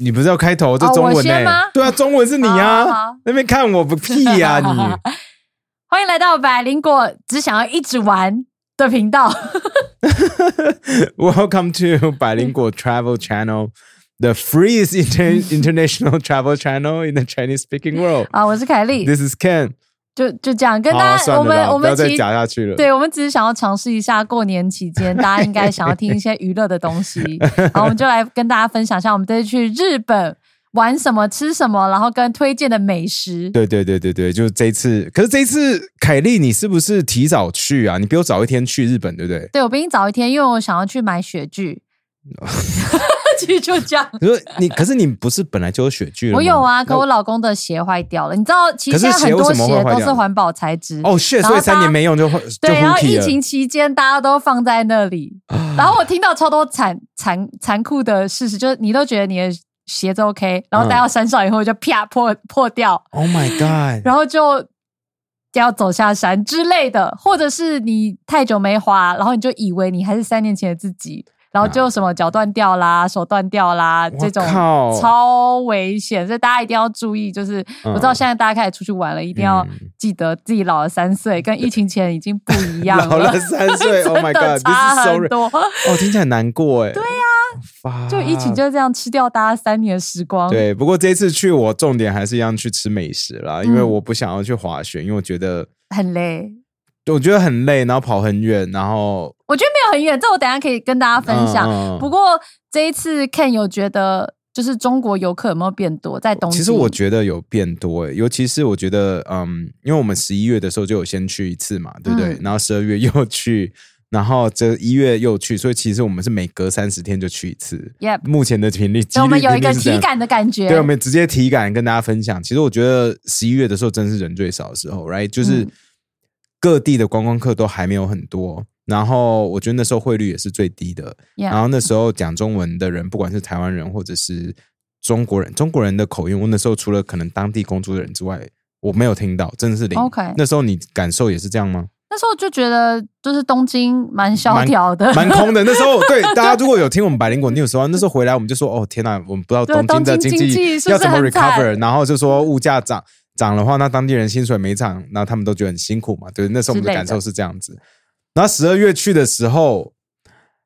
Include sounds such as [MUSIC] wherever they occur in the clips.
你不是要开头这哦中文呢、我先吗对啊，中文是你好啊，好那边看我不屁呀、你。欢迎来到百灵果只想要一直玩的频道。Welcome to 百灵果 Travel Channel, the freest inter international travel channel in the Chinese speaking world. 啊，我是凯莉，This is Ken. 就就这样跟、大家，我们我们其讲下去了。对，我们只是想要尝试一下过年期间 [LAUGHS] 大家应该想要听一些娱乐的东西，然后我们就来跟大家分享一下我们这次去日本玩什么、吃什么，然后跟推荐的美食。对对对对对，就是这一次。可是这一次，凯莉，你是不是提早去啊？你比我早一天去日本，对不对？对我比你早一天，因为我想要去买雪具。[LAUGHS] [LAUGHS] 就这样。可是你，可是你不是本来就有雪具了？我有啊，可我老公的鞋坏掉了。你知道，其实在很多鞋都是环保材质。哦所以三年没用就会对，然后疫情期间大家都放在那里，然后我听到超多残残残酷的事实，就是你都觉得你的鞋子 OK，然后带到山上以后就啪破破掉，Oh my god！然后就要走下山之类的，或者是你太久没滑，然后你就以为你还是三年前的自己，然后就什么脚断掉啦、手断掉啦这种超危险，所以大家一定要注意。就是嗯我知道现在大家开始出去玩了，一定要嗯记得自己老了三岁，跟疫情前已经不一样 [LAUGHS] 老了三岁，[LAUGHS] Oh my god！差很多。哦，听起来很难过哎。对呀，就疫情就这样吃掉大家三年的时光。对，不过这次去我重点还是一样去吃美食啦，因为嗯我不想要去滑雪，因为我觉得很累。我觉得很累，然后跑很远，然后我觉得没有很远，这我等下可以跟大家分享。不过这一次 Ken 有觉得，就是中国游客有没有变多？在东京，其实我觉得有变多诶，尤其是我觉得，嗯，因为我们十一月的时候就有先去一次嘛，对不对？嗯 [LAUGHS] 然后十二月又去，然后这一月又去，所以其实我们是每隔三十天就去一次。Yep 目前的频率，我们有一个体感的感觉。对，我们直接体感跟大家分享。其实我觉得十一月的时候，真是人最少的时候，right？就是嗯各地的观光客都还没有很多，然后我觉得那时候汇率也是最低的。然后那时候讲中文的人，不管是台湾人或者是中国人，中国人的口音，我那时候除了可能当地工作的人之外，我没有听到，真的是零。OK 那时候你感受也是这样吗？那时候就觉得，就是东京蛮萧条的，蛮空的。那时候，对 [LAUGHS] 大家如果有听我们百灵果 news 的话，那时候回来我们就说，哦天哪，我们不知道对东京的经经济要怎么 recover，然后就说物价涨涨的话，那当地人薪水没涨，那他们都觉得很辛苦嘛。对，那时候我们的感受是这样子。然后十二月去的时候，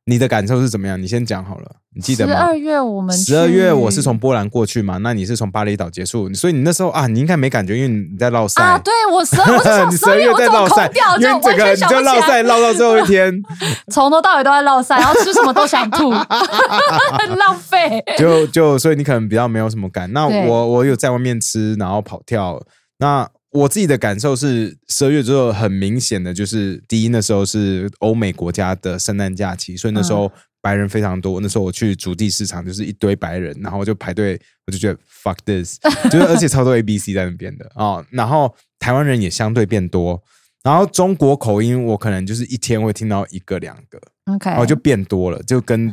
你的感受是怎么样？你先讲好了，你记得吗十二？月我们十二月我是从波兰过去嘛，那你是从巴厘岛结束，所以你那时候啊，你应该没感觉，因为你在绕赛啊，对我十二，我 [LAUGHS] 十二月在绕赛因为整个你就绕赛，绕到最后一天，[LAUGHS] 从头到尾都在绕赛，然后吃什么都想吐，很 [LAUGHS] 浪费。就就所以你可能比较没有什么感。那我我有在外面吃，然后跑跳。那我自己的感受是，十二月之后很明显的就是，第一那时候是欧美国家的圣诞假期，所以那时候白人非常多。那时候我去主地市场，就是一堆白人，然后我就排队，我就觉得 fuck this，[LAUGHS] 就是而且超多 A B C 在那边的哦。然后台湾人也相对变多。然后中国口音，我可能就是一天会听到一个两个，OK，然后，就变多了，就跟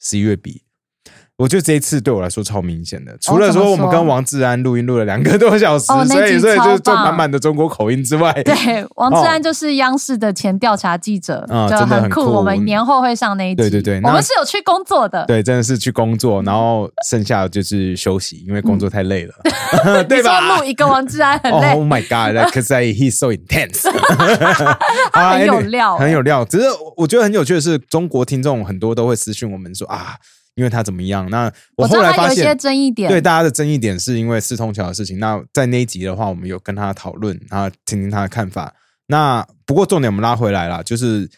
十一月比，我觉得这一次对我来说超明显的。除了说我们跟王志安录音录了两个多小时，[LAUGHS] 所以所以就超棒就满满的中国口音之外，对，王志安就是央视的前调查记者，就啊真的很酷。我们年后会上那一集，对对对那我们是有去工作的，对，真的是去工作，然后剩下的就是休息，因为工作太累了，[LAUGHS] [LAUGHS] 对吧录？一个王志安很哦、累 oh，my god！Because he's so intense，他很有料很有料。只是我觉得很有趣的是，中国听众很多都会私讯我们说啊，因为他怎么样？那我后来发现，争议点，对大家的争议点是因为四通桥的事情。那在那一集的话，我们有跟他讨论，然后听听他的看法。那不过重点我们拉回来了，就是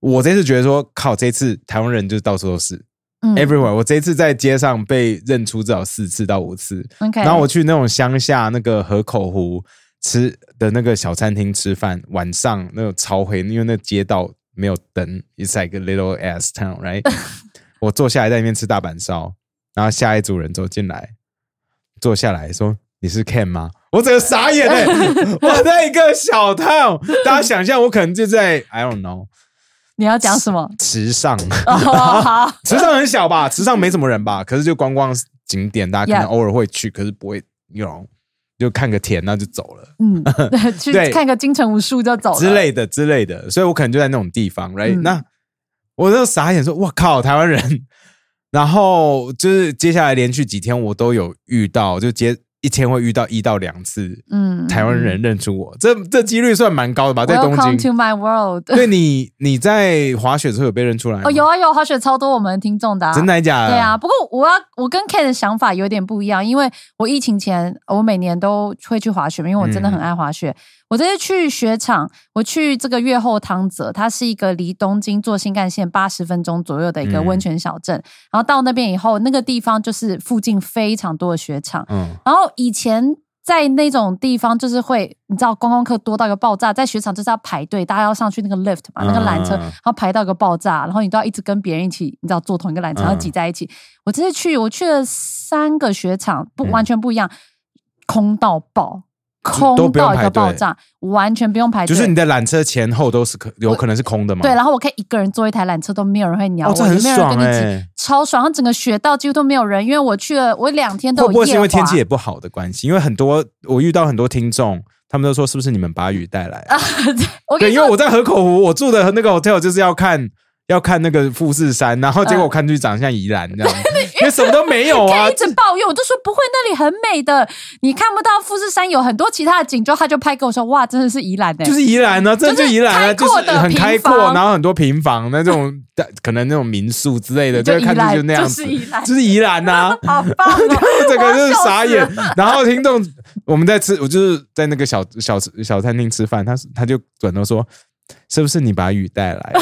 我这次觉得说，靠，这次台湾人就是到处都是、嗯 everywhere。我这次在街上被认出至少四次到五次，OK，然后我去那种乡下那个河口湖吃的那个小餐厅吃饭，晚上那种超黑，因为那街道没有灯，it's like a little ass town，right？[LAUGHS] 我坐下来在那边吃大阪烧，然后下一组人走进来，坐下来说：“你是 Ken 吗？”我整个傻眼哎、我在一个小 town，大家想象我可能就在 I don't know [LAUGHS] 你要讲什么？池上，哦，好，[LAUGHS] 池上很小吧，池上没什么人吧，可是就观光景点，大家可能偶尔会去，可是不会，you know，就看个田那就走了嗯，对去看个金城武术就走了之。类的之类的，所以我可能就在那种地方，right？、嗯那我就傻眼说，我靠，台湾人。[LAUGHS] 然后就是接下来连续几天我都有遇到，就接一天会遇到一到两次嗯，台湾人认出我，这这几率算蛮高的吧？在东京 to，my world。对你你在滑雪的时候有被认出来吗？哦，有啊有，滑雪超多我们听众的、啊，真的还假的？对啊，，不过我要我跟 K 的想法有点不一样，因为我疫情前我每年都会去滑雪，因为我真的很爱滑雪。我这次去雪场，我去这个月后汤泽，它是一个离东京坐新干线八十分钟左右的一个温泉小镇。然后到那边以后，那个地方就是附近非常多的雪场。嗯，然后以前在那种地方，就是会你知道观光客多到一个爆炸，在雪场就是要排队，大家要上去那个 lift 嘛，那个缆车，嗯然后排到一个爆炸，然后你都要一直跟别人一起，你知道坐同一个缆车，然后嗯挤在一起。我这次去，我去了三个雪场，不嗯完全不一样，空到爆，都空到一个爆炸，完全不用排队。就是你的缆车前后都是可有可能是空的嘛？对，然后我可以一个人坐一台缆车，都没有人会鸟哦，我，这很爽。超爽。然后整个雪道几乎都没有人，因为我去了，我两天都有会不会是因为天气也不好的关系？因为很多我遇到很多听众，他们都说是不是你们把雨带来啊？[LAUGHS] 对，因为我在河口湖，我住的那个 hotel 就是要看要看那个富士山，然后结果我看去长得像宜兰这样，[LAUGHS] 因为什么都没有啊一。直抱怨，我就说不会，那里很美的，你看不到富士山有很多其他的景，就他就拍给我说，哇，真的是宜兰的、就是宜兰呢、啊，真的就宜兰啊，就是很开阔然后很多平房，那种可能那种民宿之类的，就看出去就那样子，就是宜兰就是宜兰呐、[LAUGHS] 好棒哦！[LAUGHS] 整个就是傻眼。然后听众我们在吃，我就是在那个小小小餐厅吃饭，他他就转头说：“是不是你把雨带来了？”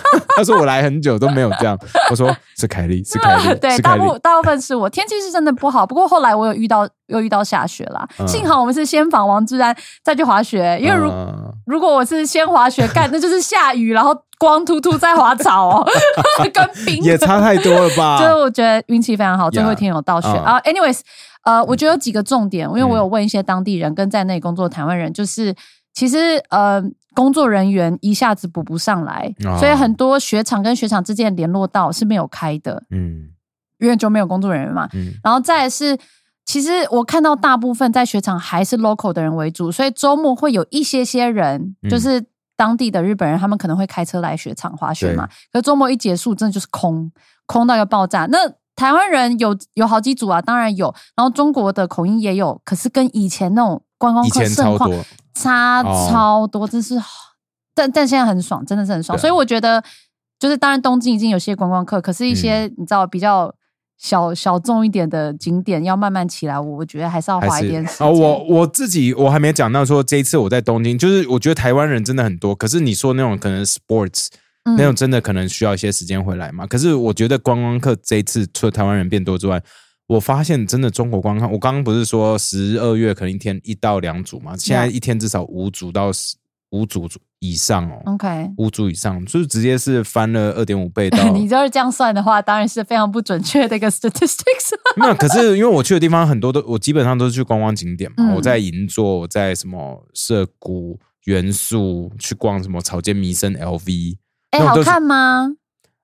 [LAUGHS] 他说：“我来很久都没有这样。”我说：“是凯莉，[LAUGHS] 是凯莉，对。大部大部分是我天气是真的不好，不过后来我有遇到又遇到下雪啦。嗯幸好我们是先访王志安再去滑雪，因为如、嗯如果我是先滑雪干，那就是下雨，然后光秃秃在滑草哦，[LAUGHS] 跟冰也差太多了吧？就是我觉得运气非常好，最后一天有到雪嗯啊。anyways，呃，我觉得有几个重点，因为我有问一些当地人跟在那里工作的台湾人，就是其实呃，工作人员一下子补不上来，哦所以很多雪场跟雪场之间的联络道是没有开的，嗯因为就没有工作人员嘛。嗯然后再是。其实我看到大部分在雪场还是 local 的人为主，所以周末会有一些些人，嗯就是当地的日本人，他们可能会开车来雪场滑雪嘛。可是周末一结束，真的就是空，空到要爆炸。那台湾人有有好几组啊，当然有，然后中国的口音也有，可是跟以前那种观光客盛况差哦超多，真是，但但现在很爽，真的是很爽。所以我觉得，就是当然东京已经有些观光客，可是一些、嗯你知道比较小小众一点的景点要慢慢起来，我我觉得还是要花一点时间。哦，我我自己我还没讲到说这一次我在东京，就是我觉得台湾人真的很多，可是你说那种可能 sports 嗯那种真的可能需要一些时间回来嘛。可是我觉得观光客这一次除了台湾人变多之外，我发现真的中国观看，我刚刚不是说十二月可能一天一到两组嘛，现在一天至少五组到十五组以上哦，OK。五组以上，就是直接是翻了二点五倍到。[LAUGHS] 你就是这样算的话，当然是非常不准确的一个 statistics。[LAUGHS] 没有，可是因为我去的地方很多都，我基本上都是去观光景点嘛。嗯我在银座，我在什么涩谷元素去逛什么草间弥生 LV，哎、好看吗？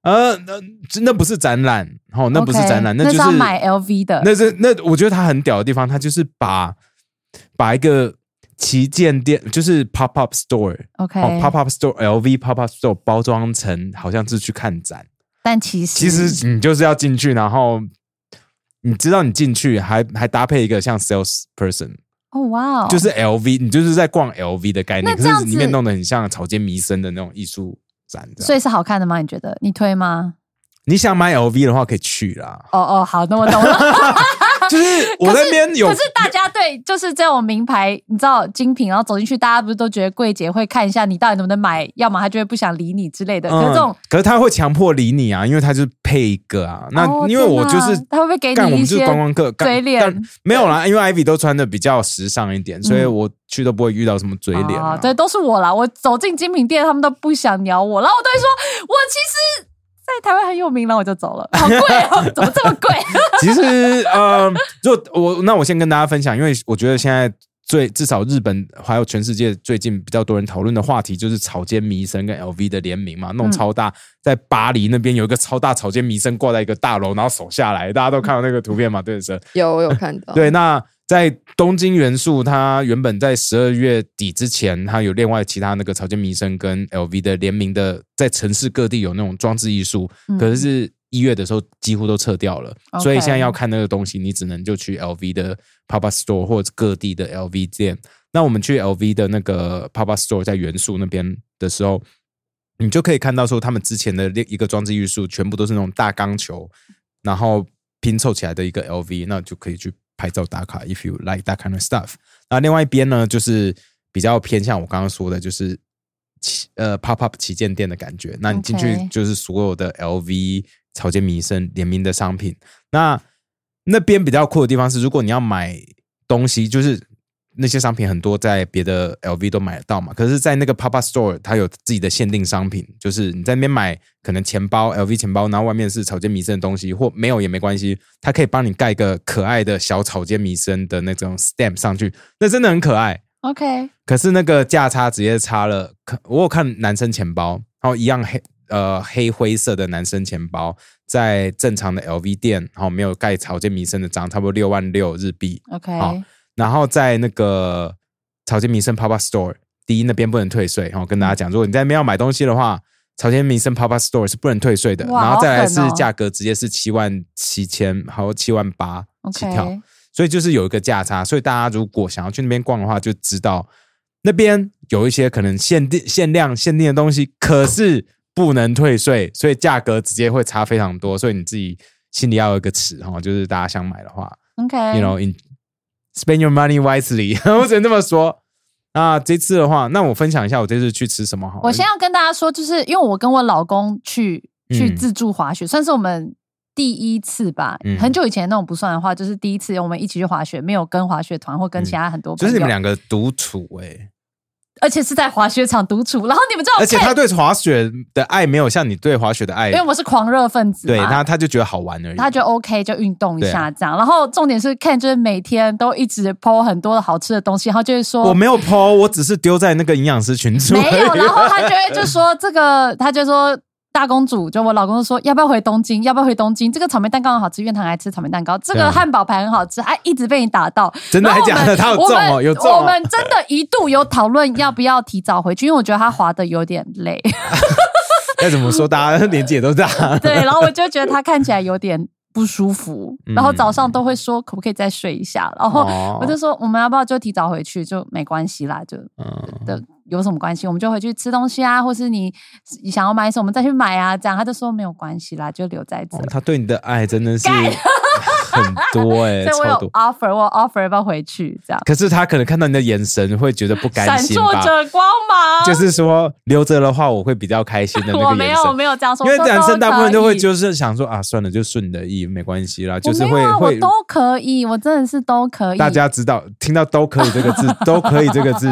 呃，那那不是展览，哦，那不是展览，那就是要买 LV 的。那是那我觉得它很屌的地方，它就是把把一个旗舰店，就是 pop up store，OK，、哦，pop up store LV pop up store 包装成好像是去看展，但其实其实你就是要进去，然后你知道你进去还还搭配一个像 sales person，哦哇哦，就是 LV，你就是在逛 LV 的概念，可是里面弄得很像草间弥生的那种艺术展。所以是好看的吗？你觉得？你推吗？你想买 LV 的话，可以去啦。哦哦，好，那我懂了。[LAUGHS] [LAUGHS] 就是我那边有可是大家对就是这种名牌，你知道精品，然后走进去，大家不是都觉得柜姐会看一下你到底能不能买，要么他就会不想理你之类的。可是这种嗯，可是他会强迫理你啊，因为他就是配一个啊。那哦因为我就是天哪他会不会给你干，我们就是一些观光客，干嘴脸但没有啦，因为 Ivy 都穿的比较时尚一点，所以我去都不会遇到什么嘴脸啊。哦对，都是我啦。我走进精品店，他们都不想鸟我，然后我都会说，我其实。在台湾很有名，然后我就走了。[LAUGHS] 好贵哦，怎么这么贵？[LAUGHS] 其实呃，就我那我先跟大家分享，因为我觉得现在最至少日本还有全世界最近比较多人讨论的话题，就是草间弥生跟 LV 的联名嘛，弄超大，在巴黎那边有一个超大草间弥生挂在一个大楼，然后手下来，大家都看到那个图片嘛，对不对？有我有看到，对，那在东京元素，它原本在十二月底之前，它有另外其他那个草间弥生跟 LV 的联名的，在城市各地有那种装置艺术，嗯可是一月的时候几乎都撤掉了所以现在要看那个东西，你只能就去 LV 的 Papa Store 或者各地的 LV 店。那我们去 LV 的那个 Papa Store 在元素那边的时候，你就可以看到说他们之前的另一个装置艺术全部都是那种大钢球，然后拼凑起来的一个 LV，那就可以去拍照打卡，if you like that kind of stuff。那另外一边呢，就是比较偏向我刚刚说的，就是旗呃 pop up 旗舰店的感觉。那你进去就是所有的 LV、草间弥生联名的商品。那那边比较酷的地方是，如果你要买东西，就是那些商品很多在别的 LV 都买得到嘛。可是，在那个 Papa Store，它有自己的限定商品，就是你在那边买可能钱包 LV 钱包，然后外面是草间弥生的东西，或没有也没关系，它可以帮你盖一个可爱的小草间弥生的那种 stamp 上去，那真的很可爱。OK，可是那个价差直接差了，可我有看男生钱包，然后一样黑呃黑灰色的男生钱包，在正常的 LV 店，然后没有盖草间弥生的章，差不多六万六日币。OK，好然后在那个草间弥生 Papa Store，第一那边不能退税，然后跟大家讲，如果你在那边要买东西的话，草间弥生 Papa Store 是不能退税的，然后再来是价格直接是七万七千，还有七万八起跳。OK，所以就是有一个价差，所以大家如果想要去那边逛的话，就知道那边有一些可能限定、限量、限定的东西，可是不能退税，所以价格直接会差非常多。所以你自己心里要有一个尺哈，就是大家想买的话 OK，，you in spend your money wisely，[LAUGHS] 我只能这么说。那这次的话，那我分享一下我这次去吃什么好。我先要跟大家说，就是因为我跟我老公去去嗯自助滑雪，算是我们第一次吧。嗯很久以前那种不算的话，就是第一次我们一起去滑雪，没有跟滑雪团或跟其他很多朋友，就是你们两个独处哎、而且是在滑雪场独处。然后你们知道，而且他对滑雪的爱没有像你对滑雪的爱，因为我是狂热分子，对他他就觉得好玩而已。他就 OK 就运动一下这样。然后重点是 Ken 就是每天都一直 PO 很多的好吃的东西，然后就会说我没有 PO，我只是丢在那个营养师群组。没有，然后他就会就说这个，他就说。大公主就我老公就说要不要回东京？要不要回东京？这个草莓蛋糕很好吃，因为他很爱吃草莓蛋糕。这个汉堡排很好吃，还一直被你打到。真的还假的 [LAUGHS] 他有中哦我们有中哦我们真的一度有讨论要不要提早回去，因为我觉得他滑的有点累。[LAUGHS] 要怎么说？大家年纪也都大，[LAUGHS] 对，然后我就觉得他看起来有点不舒服，嗯然后早上都会说可不可以再睡一下，然后哦我就说我们要不要就提早回去，就没关系啦，就嗯的有什么关系？我们就回去吃东西啊，或是你你想要买什么，我们再去买啊。这样他就说没有关系啦，就留在这。哦他对你的爱真的 [LAUGHS] 是很多哎、[LAUGHS] 所以我有超多。offer，我有 offer 要不要回去？这样可是他可能看到你的眼神，会觉得不甘心闪？烁着光芒。就是说留着的话，我会比较开心的那我没有我个眼神。没有这样说，因为男生大部分都会就是想说啊，算了，就顺你的意，没关系啦，就是会会都可以，我真的是都可以。大家知道，听到都可以这个字，[LAUGHS] 都可以这个字，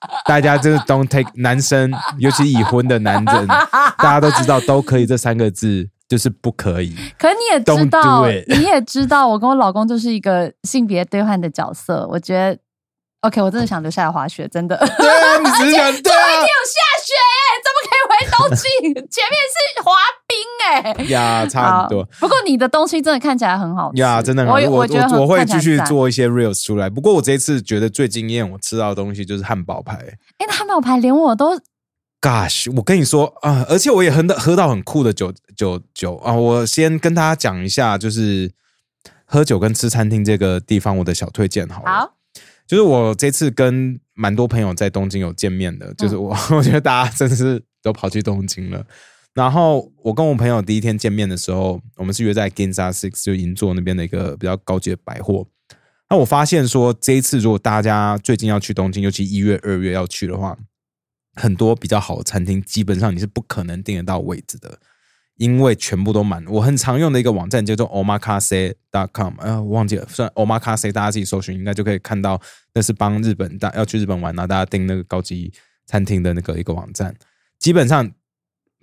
[LAUGHS] 大家就是 don't take 男生，尤其已婚的男人，[LAUGHS] 大家都知道都可以这三个字就是不可以。可你也知道你也知道，我跟我老公就是一个性别兑换的角色。我觉得，OK，我真的想留下来滑雪，真的。对啊，你只是想对啊一定啊有下雪哎、怎么可以回东京？前面是滑冰哎、呀，差很多。不过你的东西真的看起来很好吃呀，真的很好我我我会继续。做一些 reels 出来。不过我这一次觉得最惊艳，我吃到的东西就是汉堡排。哎、那汉堡排连我都 Gosh，我跟你说啊、而且我也喝到喝到很酷的酒酒酒啊、我先跟大家讲一下，就是喝酒跟吃餐厅这个地方我的小推荐好了。好。就是我这次跟蛮多朋友在东京有见面的，就是嗯我、[LAUGHS] 我觉得大家真的是都跑去东京了。然后我跟我朋友第一天见面的时候，我们是约在 Ginza Six 就银座那边的一个比较高级的百货。那我发现说，这一次如果大家最近要去东京，尤其一月、二月要去的话，很多比较好的餐厅，基本上你是不可能订得到位置的，因为全部都满。我很常用的一个网站叫做 omakase.com，呃，我忘记了，算 omakase，大家自己搜寻应该就可以看到，那是帮日本大要去日本玩，然后大家订那个高级餐厅的那个一个网站。基本上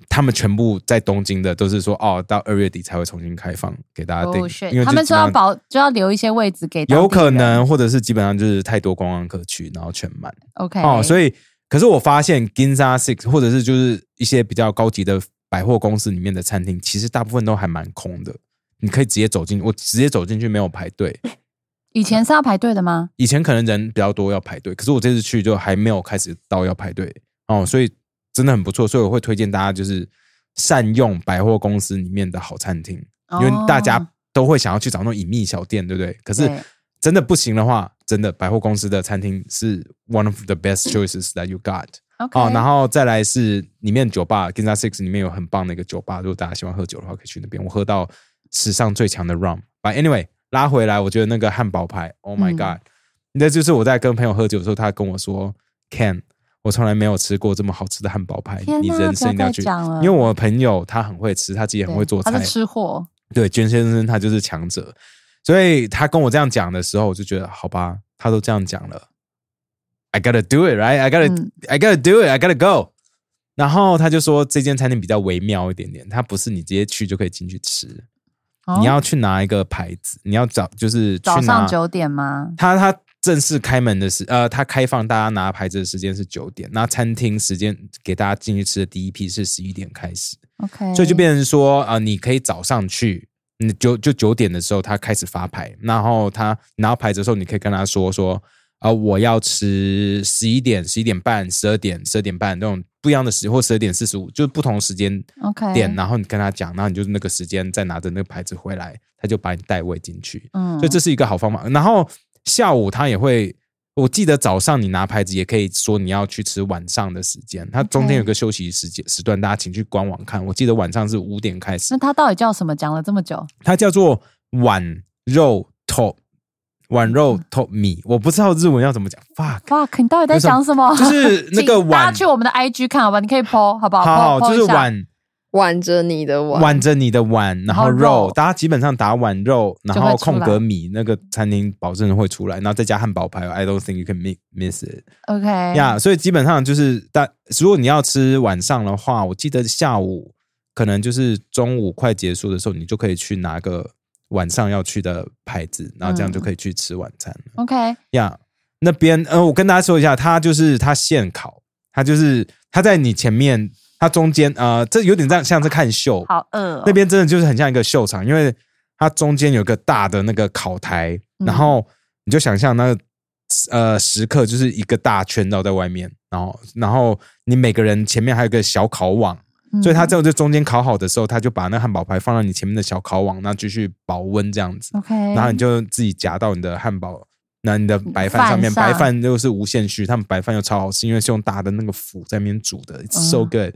他们全部在东京的都是说，哦，到二月底才会重新开放给大家订，因为他们说要保，就要留一些位置给有可能，或者是基本上就是太多观光客去，然后全满。OK 哦，所以以可是我发现 Ginza Six 或者是就是一些比较高级的百货公司里面的餐厅，其实大部分都还蛮空的。你可以直接走进，我直接走进去没有排队。以前是要排队的吗？以前可能人比较多要排队，可是我这次去就还没有开始到要排队哦，所以真的很不错。所以我会推荐大家就是善用百货公司里面的好餐厅，因为大家都会想要去找那种隐秘小店，对不对？可是真的不行的话，真的百货公司的餐厅是 one of the best choices that you got。哦，然后再来是里面酒吧 Ginza Six 里面有很棒的一个酒吧，如果大家喜欢喝酒的话，可以去那边。我喝到史上最强的 rum。But anyway，拉回来，我觉得那个汉堡牌，Oh my 嗯 god！、那就是我在跟朋友喝酒的时候，他跟我说，Ken，我从来没有吃过这么好吃的汉堡排，你人生要去因为我朋友他很会吃，他自己很会做菜对他是，吃货，对，娟先生他就是强者，所以他跟我这样讲的时候，我就觉得好吧，他都这样讲了，I gotta do it, right? I gotta,、嗯 I gotta do it, I gotta go。然后他就说这间餐厅比较微妙一点点，它不是你直接去就可以进去吃，哦你要去拿一个牌子，你要找就是去早上九点吗？他他正式开门的时，呃，他开放大家拿牌子的时间是九点，那餐厅时间给大家进去吃的第一批是十一点开始。OK，所以就变成说，呃，你可以早上去，你九就九点的时候他开始发牌，然后他拿到牌子的时候，你可以跟他说说，呃，我要吃十一点、十一点半、十二点、十二点半这种不一样的时间，或十二点四十五，就是不同时间 OK 点，然后你跟他讲，然后你就是那个时间再拿着那个牌子回来，他就把你带位进去，嗯所以这是一个好方法。然后下午他也会。我记得早上你拿牌子也可以说你要去吃晚上的时间，它中间有个休息时间时段，大家请去官网看。我记得晚上是五点开始那，它到底叫什么？讲了这么久，它叫做碗肉透碗肉透米，我不知道日文要怎么讲，fuck，fuck，你到底在讲什么？就是那个碗大碗家去我们的 IG 看好吧，你可以 PO 好不好？好 po- po 就是碗挽着你的碗，挽着你的碗，然后肉。肉，大家基本上打碗肉，然后空格米，那个餐厅保证会出来，然后再加汉堡排，I don't think you can mi- miss it。OK 呀所以基本上就是，但如果你要吃晚上的话，我记得下午可能就是中午快结束的时候，你就可以去拿个晚上要去的牌子，然后这样就可以去吃晚餐了。OK，呀那边呃，我跟大家说一下，它就是它现烤，它就是它在你前面，它中间呃，这有点像像是看秀，好饿哦那边真的就是很像一个秀场，因为它中间有个大的那个烤台，嗯。然后你就想象那个呃食客就是一个大圈绕在外面，然后然后你每个人前面还有个小烤网，嗯。所以它这就中间烤好的时候，他就把那汉堡排放到你前面的小烤网，那继续保温这样子，OK，然后你就自己夹到你的汉堡。那你的白饭上面，白饭又是无限续，他们白饭又超好吃，因为是用大的那个釜在那边煮的，it's so 嗯。good。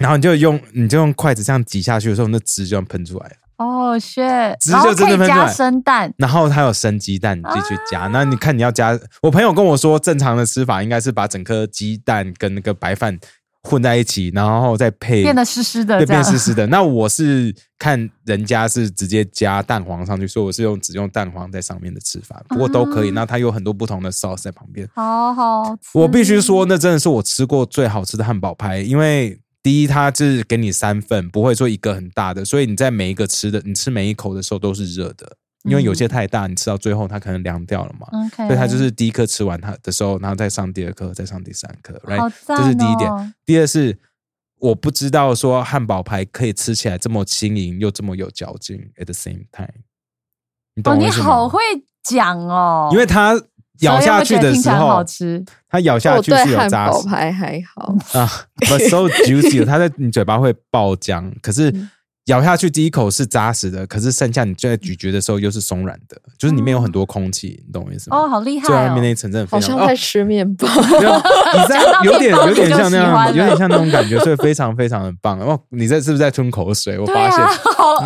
然后你就用你就用筷子这样挤下去的时候，那汁就要喷出来了。哦然后就真的喷出来生蛋，然后它有生鸡蛋，你自己去加。啊那你看你要加，我朋友跟我说，正常的吃法应该是把整颗鸡蛋跟那个白饭混在一起，然后再配变得湿湿的对，变湿湿的。那我是看人家是直接加蛋黄上去，所以我是用只用蛋黄在上面的吃法，不过都可以。啊那它有很多不同的 sauce 在旁边。好好吃。我必须说，那真的是我吃过最好吃的汉堡排，因为第一，它是给你三份，不会说一个很大的，所以你在每一个吃的，你吃每一口的时候都是热的，因为有些太大，你吃到最后它可能凉掉了嘛。OK，所以它就是第一颗吃完它的时候，然后再上第二颗，再上第三颗好，right？赞这是第一点哦。第二是我不知道说汉堡排可以吃起来这么轻盈又这么有嚼劲，at the same time。你懂我意思吗？好会讲哦，因为它咬下去的时候，吃。它咬下去是有扎实堡排还好，啊，but so juicy，[LAUGHS] 它在你嘴巴会爆浆，可是嗯咬下去第一口是扎实的，可是剩下你就在咀嚼的时候又是松软的，就是里面有很多空气，你懂我意思吗？哦，好厉害最外面那哦！一层真的非好常哦像在吃面包。你在 [LAUGHS] 有点有点像那样，有点像那种感觉，所以非常非常的棒。哦，你在是不是在吞口水？我对发现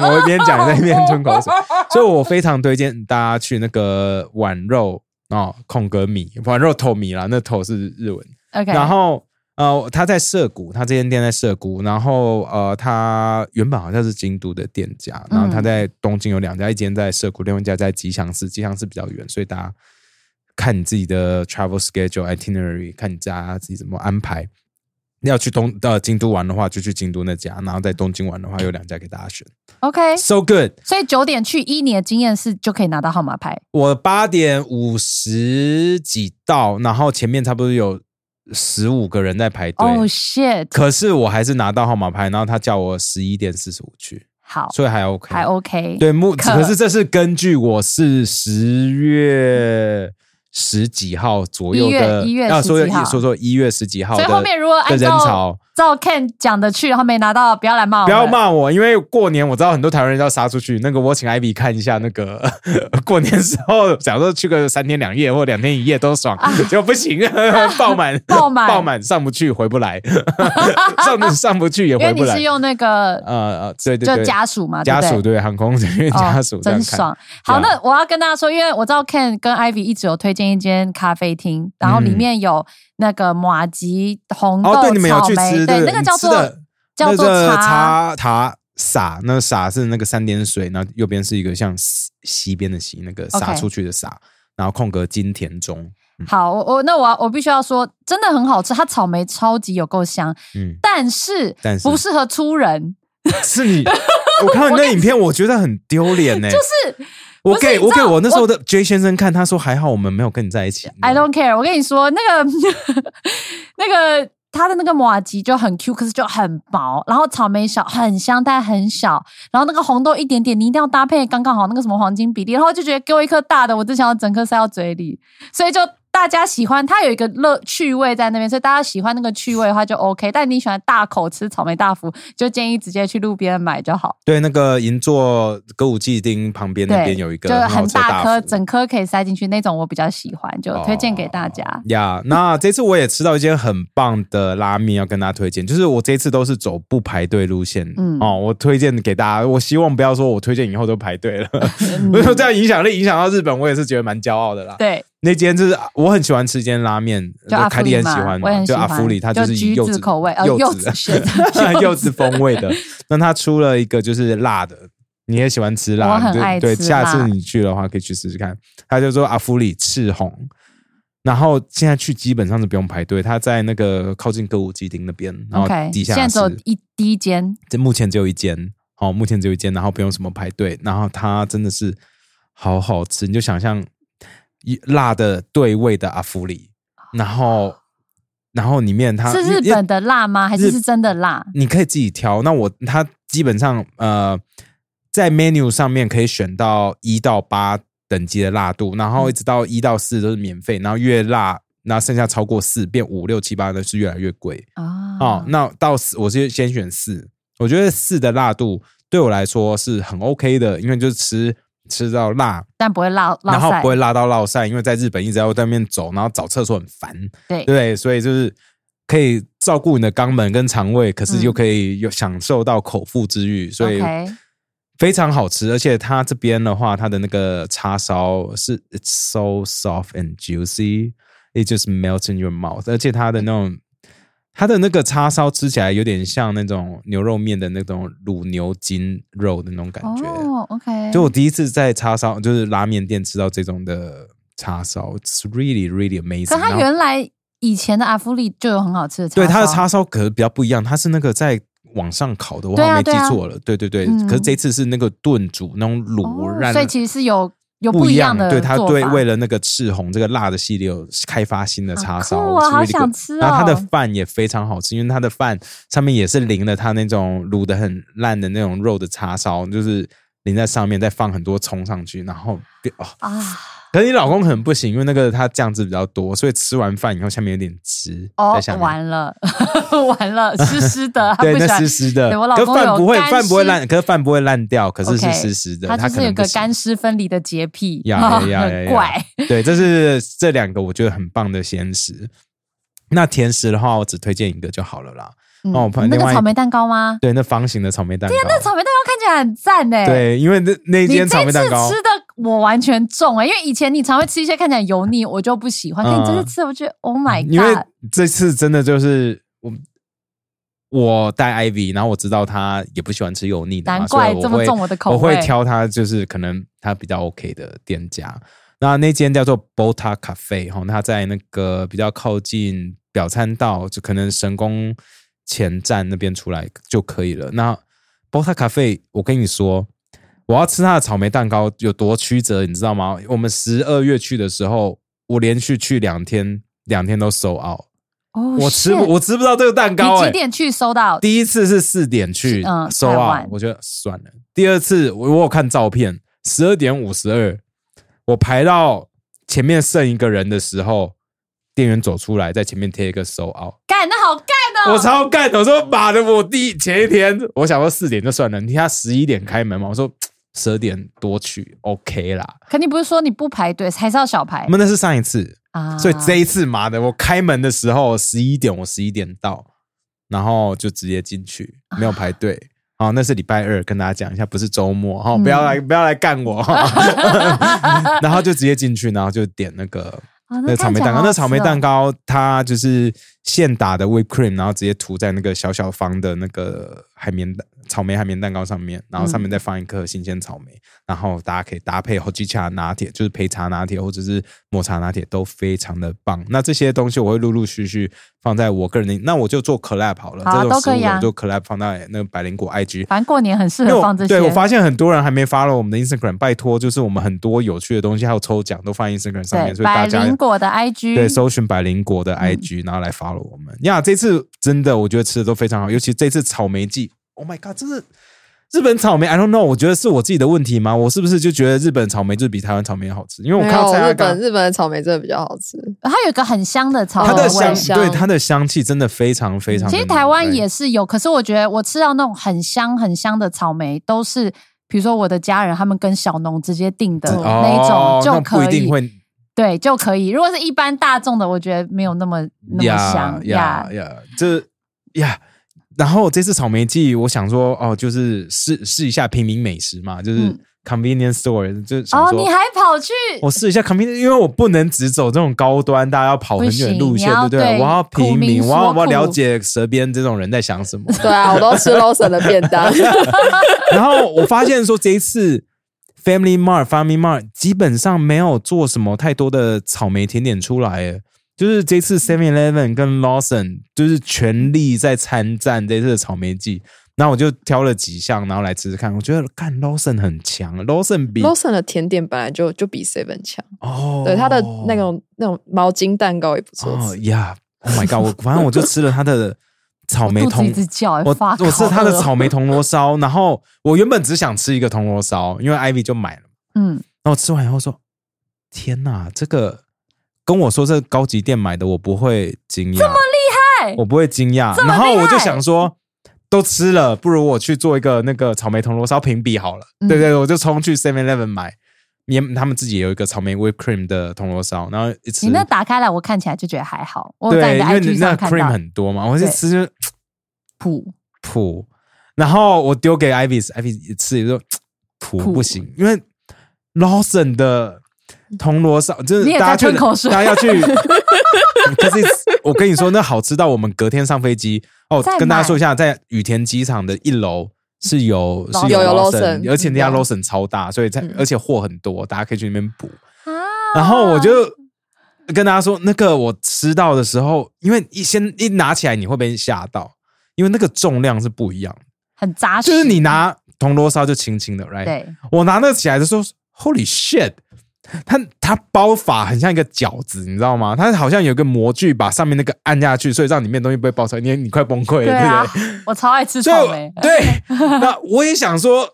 我一边讲在一边吞口水，[LAUGHS] 所以我非常推荐大家去那个碗肉哦，空格米碗肉头米啦，那头是日文。OK，然后呃，他在涩谷，他这间店在涩谷，然后呃，他原本好像是京都的店家，然后他在东京有两家，一间在涩谷，另外一家在吉祥寺，吉祥寺比较远，所以大家看你自己的 travel schedule itinerary，看你家自己怎么安排。要去东呃京都玩的话，就去京都那家；然后在东京玩的话，有两家给大家选。OK，So good！所以九点去，一你的经验是就可以拿到号码牌。我八点五十几到，然后前面差不多有十五个人在排队。哦 shit，可是我还是拿到号码牌，然后他叫我十一点四十五去，好，所以还 OK，还 OK。对，目可可是这是根据我是十月十几号左右的，一月一月要说说说一月十几号所以后面如果的按照人潮，照 Ken 讲的去，然后没拿到，不要来骂我。不要。骂我，因为过年我知道很多台湾人要杀出去。那个我请 Ivy 看一下那个 [LAUGHS] 过年时候，假如说去个三天两夜或两天一夜都爽，结果不行，[LAUGHS] 爆满爆满爆满上不去回不来，[LAUGHS] 上上不去也回不来因为你是。用那个呃呃，对对就对，家属嘛，对对属对航空人员家属真爽。好，那我要跟大家说，因为我知道 Ken 跟 Ivy 一直有推荐一间咖啡厅，然后里面有那个马吉红豆哦，对，你们有去吃？对，那个叫做叫做茶茶茶洒，那个洒是那个三点水，然后右边是一个像西西边的西，那个洒出去的洒，然后空格金田中，好，我我那我我必须要说，真的很好吃，它草莓超级有够香，嗯，但是但是不适合粗人，[LAUGHS] 是你，我看你那影片，我觉得很丢脸呢。[LAUGHS] 就是我给我给我那时候的 J 先生看，他说还好我们没有跟你在一起。I don't care。我跟你说，那个 [LAUGHS] 那个它的那个马吉就很 Q，可是就很薄，然后草莓小很香，但很小，然后那个红豆一点点，你一定要搭配刚刚好那个什么黄金比例，然后就觉得给我一颗大的，我只想要整颗塞到嘴里，所以就。大家喜欢它有一个乐趣味在那边，所以大家喜欢那个趣味的话就 OK。但你喜欢大口吃草莓大福，就建议直接去路边买就好。对，那个银座歌舞伎町旁边那对，边有一个就很大颗，整颗可以塞进去那种，我比较喜欢，就推荐给大家。呀那这次我也吃到一间很棒的拉面，要跟大家推荐。就是我这次都是走不排队路线，嗯哦，我推荐给大家。我希望不要说我推荐以后都排队了，嗯如果这样影响力影响到日本，我也是觉得蛮骄傲的啦。对，那间就是我很喜欢吃一间拉面，就凯莉芙里嘛很喜欢嘛，就阿芙里，它就是以柚子子口味呃柚柚子 [LAUGHS] 选柚柚子风味的。[LAUGHS] 那它出了一个就是辣的，你也喜欢吃辣，我很对对，下次你去的话可以去试试看。它叫做阿芙里赤红。然后现在去基本上是不用排队，它在那个靠近歌舞伎町那边，然后地下现在只有，一第一间，这目前只有一间，好、目前只有一间，然后不用什么排队，然后它真的是好好吃，你就想象一辣的对味的阿芙里，然后然后里面它是日本的辣吗？还是是真的辣？你可以自己挑。那我它基本上呃，在 menu 上面可以选到一到八等级的辣度，然后一直到一到四都是免费，然后越辣，那剩下超过四变五六七八的是越来越贵啊哦。那到四我是先选四，我觉得四的辣度对我来说是很 OK 的，因为就是吃吃到辣，但不会辣，然后不会辣到落晒，因为在日本一直要在外面走，然后找厕所很烦。对对，所以就是可以照顾你的肛门跟肠胃，可是又可以有享受到口腹之欲，所以非常好吃。而且它这边的话，它的那个叉烧是 it's so soft and juicy, it just melts in your mouth。而且它的那种它的那个叉烧吃起来有点像那种牛肉面的那种卤牛筋肉的那种感觉。哦，OK，就我第一次在叉烧，就是拉面店吃到这种的叉烧，it's really really amazing。可它原来以前的阿芙丽就有很好吃的叉烧，对它的叉烧可是比较不一样，它是那个在往上烤的，我好像没记错了。对对对，嗯可是这次是那个炖煮那种卤让，哦所以其实是有有不一样的对，它对为了那个赤红这个辣的系列有开发新的叉烧，好酷啊好想吃然后它的哦饭也非常好吃，因为它的饭上面也是淋了它那种卤的很烂的那种肉的叉烧，就是淋在上面，再放很多葱上去，然后哦。啊。可是你老公可能不行，因为那个他酱汁比较多，所以吃完饭以后下面有点汁哦。完了，[LAUGHS] 完了，湿湿的，[LAUGHS] 对，那湿湿的。我老可公有饭不会，饭不会烂，可是饭不会烂掉，可是是湿湿的。他就是有个可能不行干湿分离的洁癖，呀呀怪。[LAUGHS] 对，这是这两个我觉得很棒的鲜食。那甜食的话，我只推荐一个就好了啦。嗯哦那个草莓蛋糕吗？对，那方形的草莓蛋糕。对那草莓蛋糕看起来很赞呢。，对，因为那那你间草莓蛋糕吃，的我完全中哎，因为以前你常会吃一些看起来油腻，我就不喜欢。但你这次吃，我觉得 Oh my God，这次真的就是我我带 Ivy，然后我知道他也不喜欢吃油腻的，难怪这么重我的口味我会挑他就是可能他比较 OK 的店家。那那间叫做 Bota Cafe 哈，它在那个比较靠近表参道，就可能神宫前站那边出来就可以了。那 Bota Cafe，我跟你说，我要吃他的草莓蛋糕有多曲折，你知道吗？我们十二月去的时候，我连续去两天，两天都 sold out。哦，我吃不我吃不到这个蛋糕、几点去收到？第一次是四点去，嗯收太晚啊，我觉得算了。第二次我我有看照片，十二点五十二，我排到前面剩一个人的时候，店员走出来，在前面贴一个收 out，干，那好干我超干的，我说妈的，我第前一天我想说四点就算了，你看他十一点开门嘛，我说十二点多去 OK 啦。可你不是说你不排队，还是要小排我们那是上一次，啊？所以这一次妈的，我开门的时候十一点，我十一点到，然后就直接进去，没有排队。哦，那是礼拜二，跟大家讲一下，不是周末哈、哦，不要来不要来干我。[LAUGHS] 然后就直接进去，然后就点那个啊那草莓蛋糕，那草莓蛋糕糕它就是现打的 whipped cream，然后直接涂在那个小小方的那个海绵蛋草莓海绵蛋糕上面，然后上面再放一颗新鲜草莓，然后大家可以搭配 c h a 拿铁，就是焙茶拿铁或者是抹茶拿铁都非常的棒。那这些东西我会陆陆续续放在我个人的，那我就做 collab 好了，好啊这种食都可以我就 collab 放在那个百灵果 IG。反正过年很适合放这些。对我发现很多人还没发了我们的 Instagram，拜托，就是我们很多有趣的东西还有抽奖都放 Instagram 上面，所以大家百灵果的 IG，对，搜寻百灵果的 IG，、然后来 follow 我们呀。这次真的我觉得吃的都非常好，尤其这次草莓季，Oh my god，真是日本草莓，I don't know，我觉得是我自己的问题吗？我是不是就觉得日本草莓就是比台湾草莓好吃？因为我看到蔡阿刚日本日本的草莓真的比较好吃，它有一个很香的草莓。它的香，香对它的香气真的非常非常。其实台湾也是有，可是我觉得我吃到那种很香很香的草莓，都是比如说我的家人他们跟小农直接订的哦那一种就可以，一定会对就可以。如果是一般大众的，我觉得没有那么那么香呀呀，这呀。然后这次草莓季，我想说哦，就是试试一下平民美食嘛，就是嗯。convenience store，就想哦，说你还跑去？我试一下 convenience，因为我不能只走这种高端，大家要跑很远的路线，对不对？对我要平民民，我要我要了解舌边这种人在想什么。对啊，我都吃 Lawson 的 [LAUGHS] 便当，[LAUGHS] 然后我发现说这一次 Family Mart、Family Mart 基本上没有做什么太多的草莓甜点出来，耶就是这次 Seven Eleven 跟 Lawson 就是全力在参战这次的草莓季。那我就挑了几项，然后来吃吃看。我觉得看 Lawson 很强，Lawson 比 Lawson 的甜点本来就就比 Seven 强，哦，对它的那种那种毛巾蛋糕也不错吃。哦呀，Oh my god！我反正我就吃了它的草莓铜一，直叫，我发我吃它的草莓铜锣烧，然后我原本只想吃一个铜锣烧，因为 Ivy 就买了，嗯，然后吃完以后说：“天哪，这个跟我说这高级店买的，我不会惊讶，这么厉害？我不会惊讶。”然后我就想说。都吃了，不如我去做一个那个草莓铜锣烧评比好了。嗯。对对，我就冲去 Seven Eleven 买，也他们自己有一个草莓 whipped cream 的铜锣烧，然后一吃你那打开来，我看起来就觉得还好。我对，因为你那 cream 很多嘛，我就对。吃就普。普，然后我丢给 Ivy，Ivy 一吃也说普普。不行，因为 Lawson 的铜锣烧就是大家去大家要去，[LAUGHS] 可是我跟你说，那好吃到我们隔天上飞机哦，跟大家说一下，在羽田机场的一楼。是有是有有 Lawson，Lawson，而且那家有 Lawson 超大，所以在嗯而且货很多，大家可以去那边补。啊，然后我就跟大家说，那个我吃到的时候，因为一先一拿起来你会被吓到，因为那个重量是不一样的，很扎实，就是你拿铜锣烧就轻轻的，right？对我拿那个起来的时候，Holy shit！它它包法很像一个饺子，你知道吗？它好像有个模具把上面那个按下去，所以让里面东西不会爆出来，你你快崩溃了，对不对？，我超爱吃草莓，对，那我也想说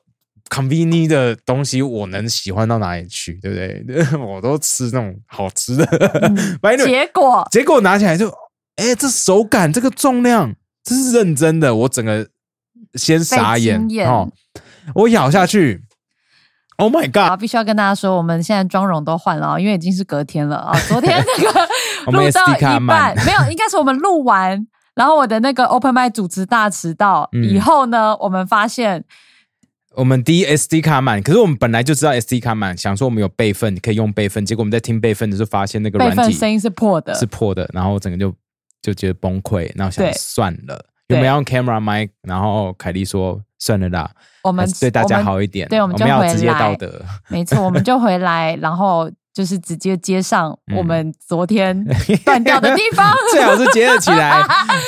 ，convenient 的东西我能喜欢到哪里去，对不对？[LAUGHS] 我都吃那种好吃的，结果结果拿起来就，哎，这手感，这个重量，这是认真的，我整个先傻眼哦，我咬下去，Oh my 啊，god！必须要跟大家说，我们现在妆容都换了啊，因为已经是隔天了啊。[LAUGHS] 昨天那个 [LAUGHS] 录到一半，没有，应该是我们录完，然后我的那个 open m i 主持大迟到、嗯。以后呢，我们发现我们第一 SD 卡满，可是我们本来就知道 SD 卡满，想说我们有备份可以用备份，结果我们在听备份的时候发现那个备软体份声音是破的，是破的，然后整个就就觉得崩溃，然后想算了，对。原本要用 camera mic，然后凯莉说算了啦，我们对大家好一点，对，我我们就回们要职业来道德，没错，我们就回来，然后就是直接接上嗯我们昨天 [LAUGHS] 断掉的地方。[LAUGHS] 最好是接得起来。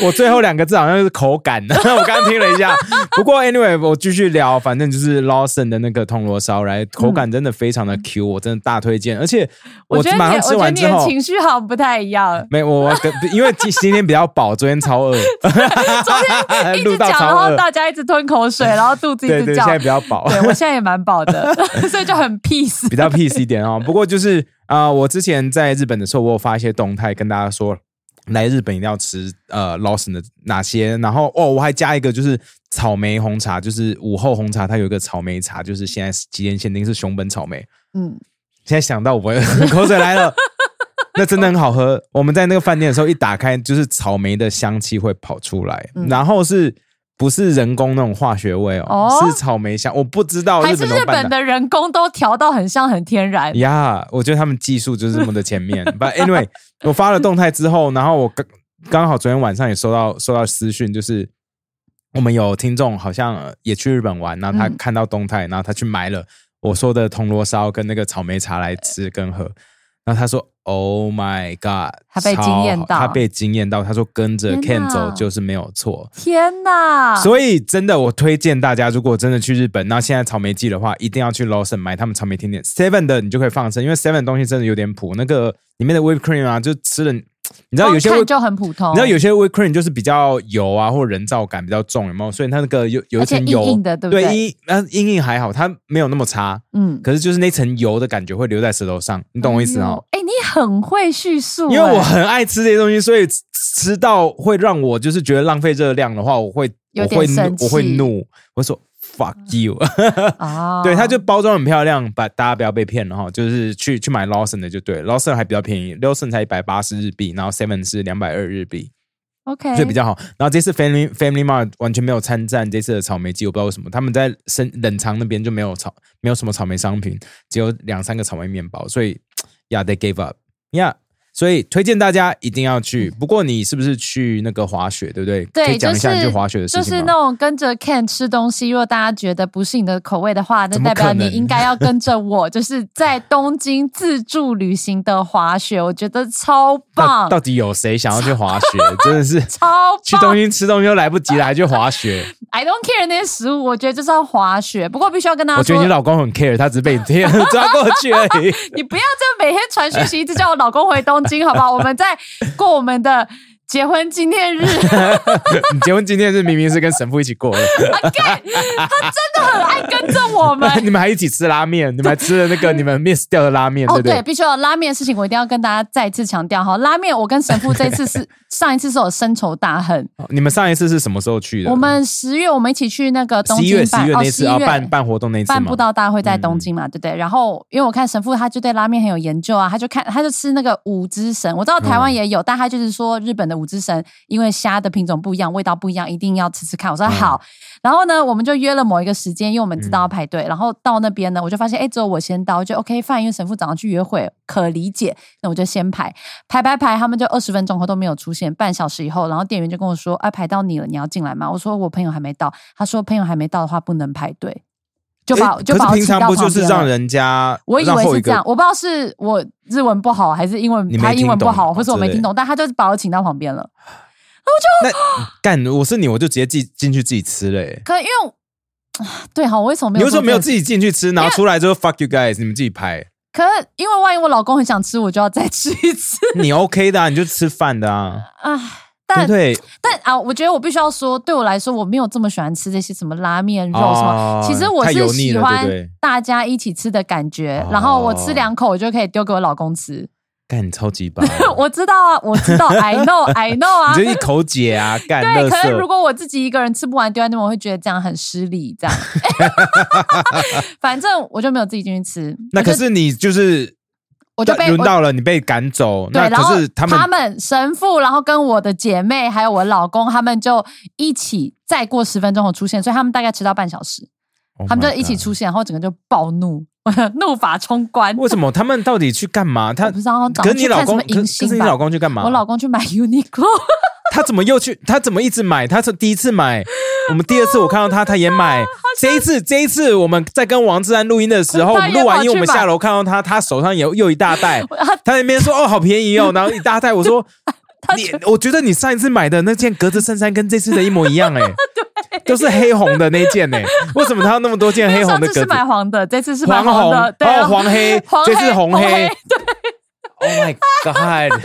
我最后两个字好像是口感，[LAUGHS] 我刚刚听了一下。不过 anyway，我继续聊，反正就是 Lawson 的那个铜锣烧，来口感真的非常的 Q，、我真的大推荐。而且我马上吃完之后，的情绪好像不太一样。没我我因为今今天比较饱，昨天超饿，昨天一录直讲，到然后。大家一直吞口水，然后肚子一对对，直叫。现在比较饱。对我现在也蛮饱的，所以就很 peace。比较 peace 一点哦。不过就是啊、呃我之前在日本的时候，我有发一些动态跟大家说，来日本一定要吃呃 Lawson 的哪些，然后哦，我还加一个就是草莓红茶，就是午后红茶，它有一个草莓茶，就是现在期间限定是熊本草莓。嗯，现在想到我口水来了，[LAUGHS] 那真的很好喝。我们在那个饭店的时候，一打开就是草莓的香气会跑出来，嗯然后是不是人工那种化学味哦？哦是草莓香，我不知道还是日日本的人工都调到很像很天然。呀我觉得他们技术就是这么的前面。[LAUGHS] But anyway，我发了动态之后，然后我刚刚好昨天晚上也收到收到私讯，就是我们有听众好像呃也去日本玩，然后他嗯看到动态，然后他去买了我说的铜锣烧跟那个草莓茶来吃跟喝。然后他说：“Oh my god！” 他被惊艳到好他被惊艳到。他说：“跟着 Ken 走就是没有错。”天哪！所以真的，我推荐大家，如果真的去日本，那现在草莓季的话，一定要去 Lawson 买他们草莓甜点。Seven 的你就可以放生，因为 Seven 的东西真的有点普，那个里面的 whipped cream 啊，就吃了，你知道有些就很普通，你知道有些 whipped cream 就是比较油啊，或人造感比较重，有没有？所以它那个有有一层油，的对不对对？硬呃硬硬还好，它没有那么差，嗯，可是就是那层油的感觉会留在舌头上，你懂我意思哦？你很会叙述，因为我哎很爱吃这些东西，所以吃到会让我就是觉得浪费热量的话，我会有我会我会怒，我会说 fuck you。[LAUGHS] 啊，对，它就包装很漂亮，把大家不要被骗了哈。就是去去买 Lawson 的就对，Lawson 还比较便宜，Lawson 才一百八十日币，然后 Seven 是两百二日币，OK，所以比较好。然后这次 Family Family Mart 完全没有参战这次的草莓季，我不知道为什么，他们在生冷藏那边就没有草，没有什么草莓商品，只有两三个草莓面包，所以 Yeah they gave up Yeah。所以推荐大家一定要去。不过你是不是去那个滑雪，对不对？可对，以讲一下你就是去滑雪的事情吗？就是那种跟着 Ken 吃东西，如果大家觉得不是你的口味的话，那代表你应该要跟着我，就是在东京自助旅行的滑雪，我觉得超棒，[LAUGHS] 到底有谁想要去滑雪？[LAUGHS] 真的是超去东京吃东西都来不及了，还去滑雪？[LAUGHS] I don't care 那些食物，我觉得就是要滑雪。不过必须要跟大家我觉得，你老公很 care，他只是被你贴抓过去而已。你不要再每天传讯息，一直叫我老公回东金，好不好？我们再过我们的结婚纪念日。[LAUGHS] 你结婚纪念日明明是跟神父一起过的他真的很爱跟着我们。[LAUGHS] 你们还一起吃拉面，你们还吃了那个 [LAUGHS] 你们 miss 掉的拉面，哦，对不对？必须要拉面的事情，我一定要跟大家再次强调哈。拉面，我跟神父这一次是上一次是有深仇大恨。你们上一次是什么时候去的？我们十月我们一起去那个东京办哦，十一月那次11月啊办办活动那次吗办布？道大会在东京嘛，对不对？然后因为我看神父他就对拉面很有研究啊，他就看他就吃那个五之神，我知道台湾也有，但他就是说日本的五之神，因为虾的品种不一样，味道不一样，一定要吃吃看。我说好，然后呢，我们就约了某一个时间，因为我们知道要排队，然后到那边呢，我就发现哎，只有我先到，我就 OK fine，因为神父早上去约会，可理解，那我就先排排排排，他们就二十分钟后都没有出现，半小时以后，然后店员就跟我说，哎、排到你了，你要进来吗？我说我朋友还没到，他说朋友还没到的话不能排队。就把、诶就把我平常不就是让人家我以为是这样，我不知道是我日文不好，还是英文他英文不好，或是我没听懂，但他就是把我请到旁边了。[SIGHS] 那干，我是你，我就直接进进去自己吃了、欸。可因为对哈，我为什么没有？你为什么没有自？己进去吃，然后出来之后 fuck you guys，你们自己拍？可是因为万一我老公很想吃，我就要再吃一次你 OK 的、啊，你就吃饭的啊，啊。对但不对？但啊，我觉得我必须要说，对我来说，我没有这么喜欢吃这些什么拉面、肉哦什么。其实我是喜欢大家一起吃的感觉，哦然后我吃两口，我就可以丢给我老公吃。干，你超级棒，[LAUGHS] 我知道啊，我知道，I know，I know 啊 [LAUGHS] 你。就一口解啊，干，[LAUGHS] 对，可是如。果我自己一个人吃不完丢在那边，我会觉得这样很失礼。这样，反正我就没有自己进去吃。那可是你就是我就被轮到了，你被赶走，对，那然后可是他们他们神父，然后跟我的姐妹还有我老公，他们就一起再过十分钟后出现，所以他们大概迟到半小时，Oh 他们就一起出现，然后整个就暴怒，[LAUGHS] 怒发冲冠。为什么 [LAUGHS] 他们到底去干嘛？他我不知道早可是你老公，上去看什么可可迎新吧是你老公去干嘛？我老公去买 Uniqlo，他怎么又去？他怎么一直买？他是第一次买，[LAUGHS] 我们第二次我看到他，他也买。[LAUGHS] 这一次，这一次我们在跟王志安录音的时候，我们录完音，我们下楼看到他，他手上有又一大袋，[LAUGHS] 他他那边说哦好便宜哦，然后一大袋，我说你，我觉得你上一次买的那件格子衬衫跟这次的一模一样哎，都是黑红的那件哎，为什么他要那么多件黑红的格子？买黄的，这次是买黄红。的，对，哦黄黑这次红黑。黑，Oh my god！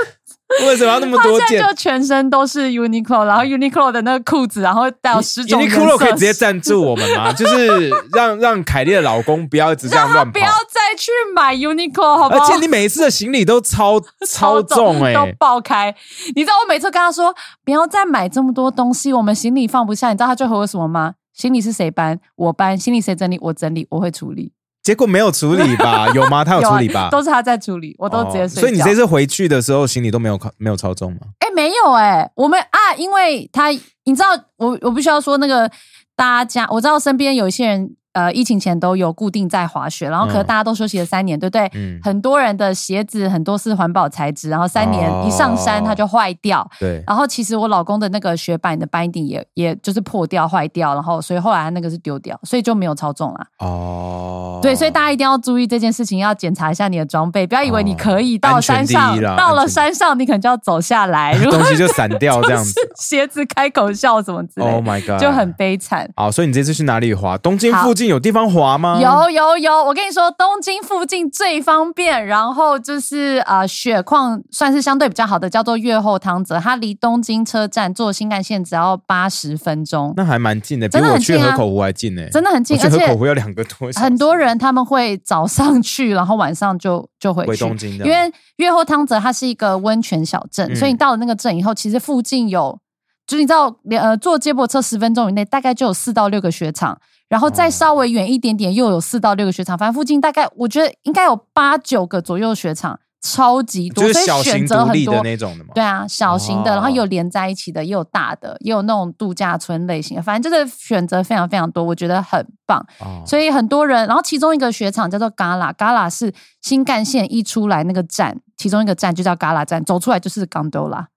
[LAUGHS] 为什么要那么多件就全身都是 Uniqlo，然后 Uniqlo 的那个裤子，然后带有十种 Uniqlo 可以直接赞助我们吗？[LAUGHS] 就是让让凯莉的老公不要一直这样乱跑不要。再去买 Uniqlo 好不好？而且你每一次的行李都超 [LAUGHS] 超重哎、都爆开。你知道我每次跟他说不要再买这么多东西，我们行李放不下。你知道他最回我什么吗？行李是谁搬？我搬。行李谁整理？我整理，我会处理。结果没有处理吧？[LAUGHS] 有吗？他有处理吧？都是他在处理，我都直接哦睡觉。所以你这次回去的时候，行李都没有没有超重吗？哎、没有哎、我们啊，因为他，你知道，我我必须要说那个大家，我知道身边有一些人，呃，疫情前都有固定在滑雪，然后可能嗯大家都休息了三年，对不对？嗯很多人的鞋子很多是环保材质，然后三年哦一上山它就坏掉。对，然后其实我老公的那个雪板的 binding 也也就是破掉坏掉，然后所以后来他那个是丢掉，所以就没有超重啦。哦，对，所以大家一定要注意这件事情，要检查一下你的装备，不要以为你哦可以到山上，到了山上你可能就要走下来，如果东西就散掉这样子。鞋 [LAUGHS] 子开口笑什么之类 Oh my god，就很悲惨。好。所以你这次去哪里滑？东京附近有地方滑吗？有有有，我跟你说，东京附近最方便，然后就是呃雪况算是相对比较好的，叫做越后汤泽，它离东京车站坐新干线只要八十分钟，那还蛮近的，比我去河口湖还近呢。真的很近，而且河口湖要两个多小时。很多人他们会早上去，然后晚上就就回去。回东京的因为越后汤泽它是一个温泉小镇，嗯所以你到了那个镇以后，其实附近有，就是你知道，呃，坐接驳车十分钟以内，大概就有四到六个雪场。然后再稍微远一点点，又有四到六个雪场，反正附近大概我觉得应该有八九个左右雪场，超级多，所以就是小选择很多。那种的嘛。对啊，小型的，哦然后有连在一起的，也有大的，也有那种度假村类型的，反正就是选择非常非常多，我觉得很棒。哦，所以很多人，然后其中一个雪场叫做 Gala，Gala 是新干线一出来那个站，其中一个站就叫 Gala 站，走出来就是 Gondola。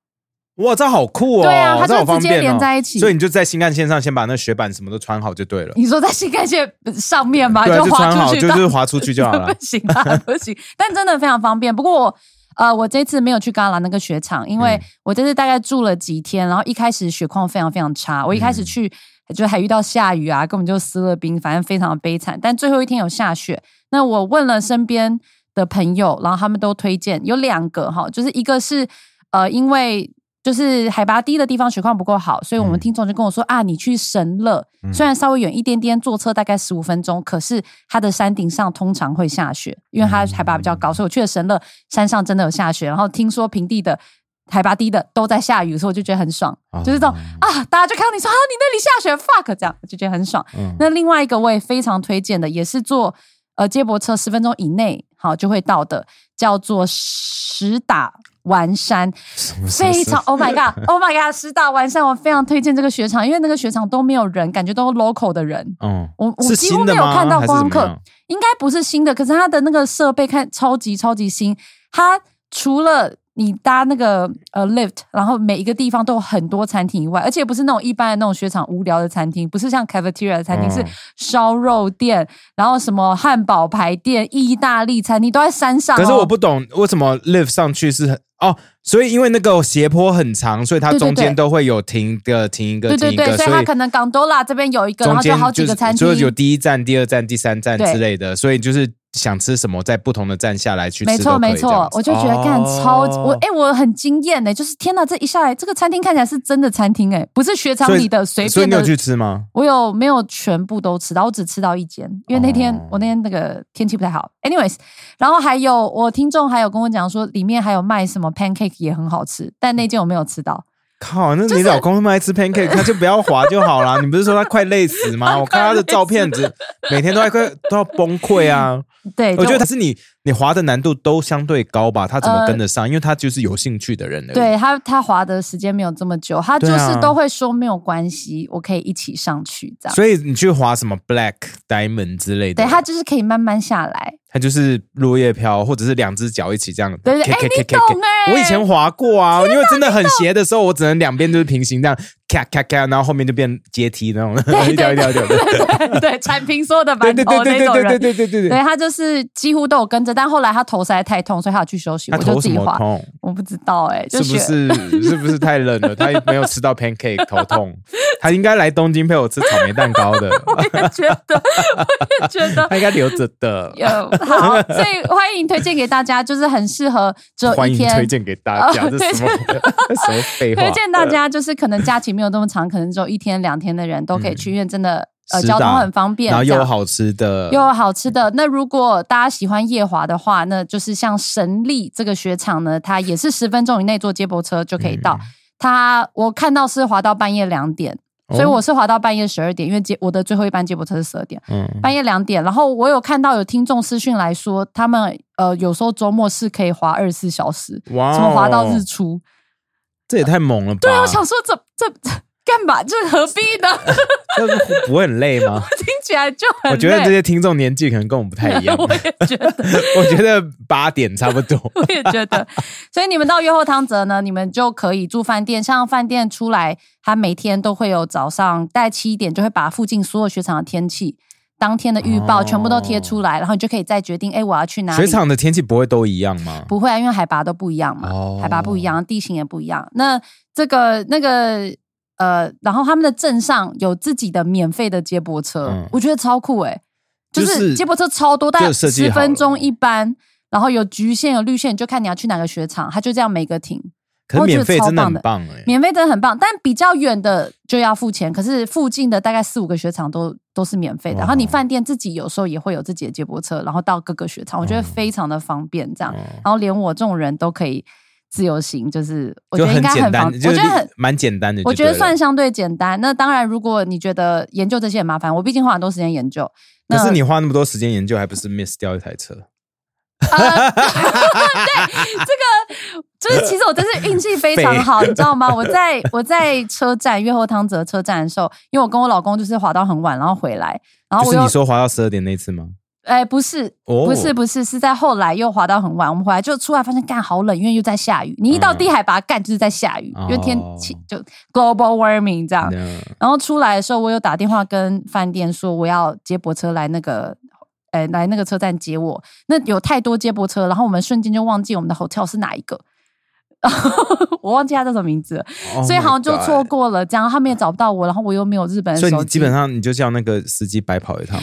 哇，这好酷哦！对啊它就直接连在一起所以你就在新干线上先把那雪板什么都穿好就对了。你说在新干线上面吧，就滑穿好，出去，就是滑出去就好了 [LAUGHS] 不。行啊，不行。但真的非常方便。不过我呃，我这次没有去 Gala 那个雪场，因为嗯我这次大概住了几天，然后一开始雪况非常非常差，我一开始嗯去就还遇到下雨啊，根本就撕了冰，反正非常的悲惨。但最后一天有下雪，那我问了身边的朋友，然后他们都推荐有两个哈，就是一个是呃，因为。就是海拔低的地方雪况不够好，所以我们嗯听众就跟我说、啊，你去神乐，嗯虽然稍微远一点点，坐车大概十五分钟，可是它的山顶上通常会下雪，因为它海拔比较高，所以我去了神乐山上真的有下雪。然后听说平地的海拔低的都在下雨，所以我就觉得很爽，哦就是这种啊，大家就看到你说啊，你那里下雪，fuck 这样，我就觉得很爽。嗯那另外一个我也非常推荐的，也是坐呃接驳车十分钟以内好就会到的，叫做石打丸山。非常 Oh my God，Oh [LAUGHS] my God，师大完山，我非常推荐这个雪场，因为那个雪场都没有人，感觉都是 local 的人。嗯，我我几乎没有看到观光客应该不是新的，可是它的那个设备看超级超级新。它除了你搭那个呃 lift，然后每一个地方都有很多餐厅以外，而且不是那种一般的那种雪场无聊的餐厅，不是像 cafeteria 的餐厅，嗯。是烧肉店，然后什么汉堡排店、意大利餐厅都在山上、哦。可是我不懂为什么 lift 上去是很哦，所以因为那个斜坡很长，所以它中间都会有停一个停一个对对对，所以它可能 Gondola 这边有一个，然后就好几就是个餐厅，就是有第一站、第二站、第三站之类的，所以就是想吃什么，在不同的站下来去吃没错没错我就觉得干超级我哦哎、我很惊艳呢，就是天哪，这一下来这个餐厅看起来是真的餐厅哎，不是雪场里的随便的。所以你有去吃吗？我有没有全部都吃到？我只吃到一间，因为那天、哦我那天那个天气不太好。Anyways，然后还有我听众还有跟我讲说，里面还有卖什么 pancake 也很好吃，但那间我没有吃到。靠，那你老公那么爱吃 pancake，他就不要滑就好了。你不是说他快累死吗？[LAUGHS] 我看他的照片，子每天都在快都要崩溃啊。对，我觉得就他是你你滑的难度都相对高吧，他怎么呃跟得上？因为他就是有兴趣的人。对他他滑的时间没有这么久，他就是都会说没有关系，我可以一起上去这样。所以你去滑什么 Black Diamond 之类的，对他就是可以慢慢下来。他就是落叶飘，或者是两只脚一起这样。对对哎哎我以前滑过啊，因为真的很斜的时候，我只能两边就是平行这样，咔咔咔，然后后面就变阶梯那种，[LAUGHS] 一条一条的。对对，铲平所有的对对馒头对对对对那种人。对对对对他就是几乎都有跟着，但后来他头实在太痛，所以他有去休息，他我就头什自己滑。么痛？我不知道哎、是不是是不是太冷了？他没有吃到 pancake，头痛。他应该来东京陪我吃草莓蛋糕的，[LAUGHS] 我也觉得，我也觉得他应该留着的。有好，所以欢迎推荐给大家，就是很适合只有欢迎一天推荐给大家，哦这什么 [LAUGHS] 什么废话？[LAUGHS] 推荐大家就是可能假期没有那么长，可能只有一天两天的人都可以去，因为真的呃交通很方便，然后又有好吃的，又有好吃的。那如果大家喜欢夜滑的话，那就是像神力这个雪场呢，它也是十分钟以内坐接驳车就可以到。它我看到是滑到半夜两点，哦所以我是滑到半夜十二点，因为接我的最后一班接驳车是十二点，嗯，半夜两点。然后我有看到有听众私讯来说，他们呃有时候周末是可以滑二十四小时，哇哦怎么滑到日出？这也太猛了吧？对，我想说这这这干嘛？这何必呢？[LAUGHS] 这不会很累吗？[LAUGHS] 听起来就很累。我觉得这些听众年纪可能跟我们不太一样，[LAUGHS] 我也觉得，我觉得八点差不多。我也觉得。所以你们到约后汤泽呢，你们就可以住饭店，像饭店出来，他每天都会有早上大概七点就会把附近所有雪场的天气。当天的预报哦全部都贴出来，然后你就可以再决定，哎，我要去哪里。雪场的天气不会都一样吗？不会啊，因为海拔都不一样嘛，哦海拔不一样，地形也不一样。那这个那个呃，然后他们的镇上有自己的免费的接驳车，嗯我觉得超酷哎、就就是是接驳车超多，大概十分钟一班，然后有局限有绿线，就看你要去哪个雪场，它就这样每个停。可是免费真的很棒哎，免费真的很棒，但比较远的就要付钱。可是附近的大概四五个雪场都都是免费的。然后你饭店自己有时候也会有自己的接驳车，然后到各个雪场，我觉得哦非常的方便。这样，哦然后连我这种人都可以自由行，就是我觉得应该，很方，就是我觉得很。蛮简单的。我觉得算相对简单。那当然，如果你觉得研究这些很麻烦，我毕竟花很多时间研究。可是你花那么多时间研究，还不是 miss 掉一台车？[LAUGHS] 呃，[LAUGHS] 对，这个就是其实我真是运气 [LAUGHS] 非常好，你知道吗？我在我在车站月后汤泽车站的时候，因为我跟我老公就是滑到很晚，然后回来，然后我就是你说滑到十二点那次吗？哎，不是，哦不是，不是，是在后来又滑到很晚，我们回来就出来发现干好冷，因为又在下雨。你一到嗯低海拔干就是在下雨，哦因为天气就 global warming 这样。嗯然后出来的时候，我有打电话跟饭店说我要接驳车来那个，哎，来那个车站接我。那有太多接驳车，然后我们瞬间就忘记我们的 hotel 是哪一个，[LAUGHS] 我忘记他叫什么名字了，Oh 所以好像就错过了。这样他们也找不到我，然后我又没有日本的手机，所以你基本上你就叫那个司机白跑一趟。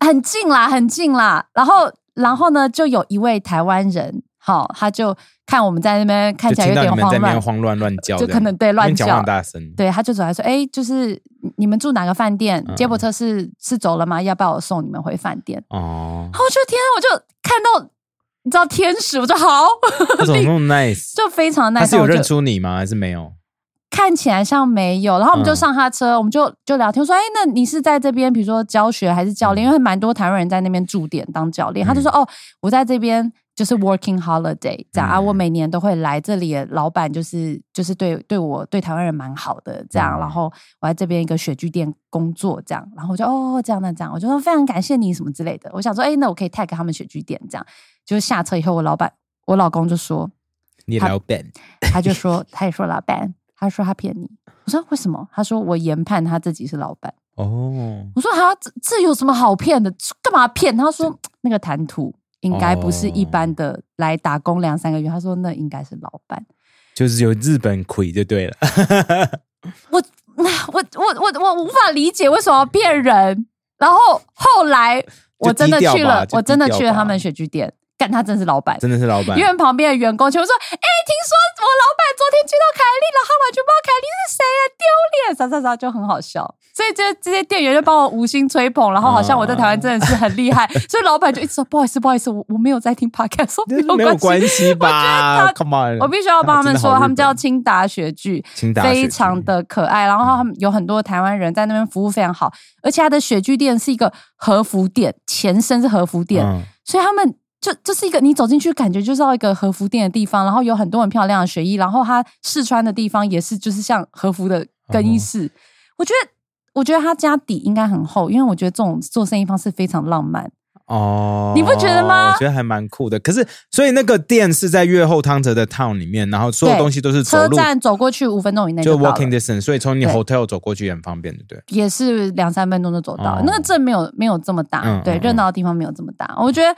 很近啦，很近啦。然后，然后呢，就有一位台湾人，好，他就看我们在那边看起来有点慌乱，慌乱乱叫，就可能对乱叫很大声。对，他就走来说：“哎，就是你们住哪个饭店？嗯接驳车是是走了吗？要不要我送你们回饭店哦？”然，后我就天啊，我就看到你知道天使，我就好，[LAUGHS] 他怎么那么 nice？就非常 nice。他是认出你吗？还是没有？看起来像没有，然后我们就嗯上他车，我们就就聊天说：“哎，那你是在这边，比如说教学还是教嗯练？因为蛮多台湾人在那边驻点当教练。”他就说：“哦，我在这边就是 working holiday 这样、啊，嗯我每年都会来这里，老板就是就是对对我对台湾人蛮好的这样，嗯然后我在这边一个雪具店工作这样，然后我就哦这样那这样，我就说非常感谢你什么之类的。我想说，哎，那我可以 tag 他们雪具店这样。就下车以后，我老板我老公就说，他你老板他就说，他也说老板，他说他骗你。我说为什么？他说我研判他自己是老板。哦，我说哈，这这有什么好骗的？这干嘛骗？他说那个谈吐应该不是一般的来打工两三个月。他说那应该是老板。就是有日本鬼就对了。[LAUGHS] 我我我我我无法理解为什么要骗人。然后后来我真的去了，我真的去了他们雪具店，干他真是老板。真的是老板因，为旁边的员工全部说：“哎、听说我老板昨天见到凯莉了，他完全不知道凯莉是谁啊，丢脸！”啥啥啥就很好笑。[LAUGHS] 所以这这些店员就帮我无心吹捧，然后好像我在台湾真的是很厉害，[LAUGHS] 所以老板就一直说：“不好意思，不好意思，我我没有在听 podcast，说没有关系。系吧？[LAUGHS] Come on，我必须要帮他们说，他们叫本清达雪具，清达非常的可爱。然后他们有很多台湾人在那边服务非常好，而且他的雪具店是一个和服店，前身是和服店，嗯所以他们就就是一个你走进去感觉就是到一个和服店的地方，然后有很多很漂亮的雪衣，然后它试穿的地方也是就是像和服的更衣室。我觉得，我觉得他家底应该很厚，因为我觉得这种做生意方式非常浪漫。哦，你不觉得吗我觉得还蛮酷的。可是，所以那个店是在越后汤泽的 town 里面，然后所有对东西都是车站走过去五分钟以内就 walking distance，所以从你 hotel 走过去也很方便，对不对？也是两三分钟就走到。哦那个镇没有没有这么大，对，热闹的地方没有这么大。我觉得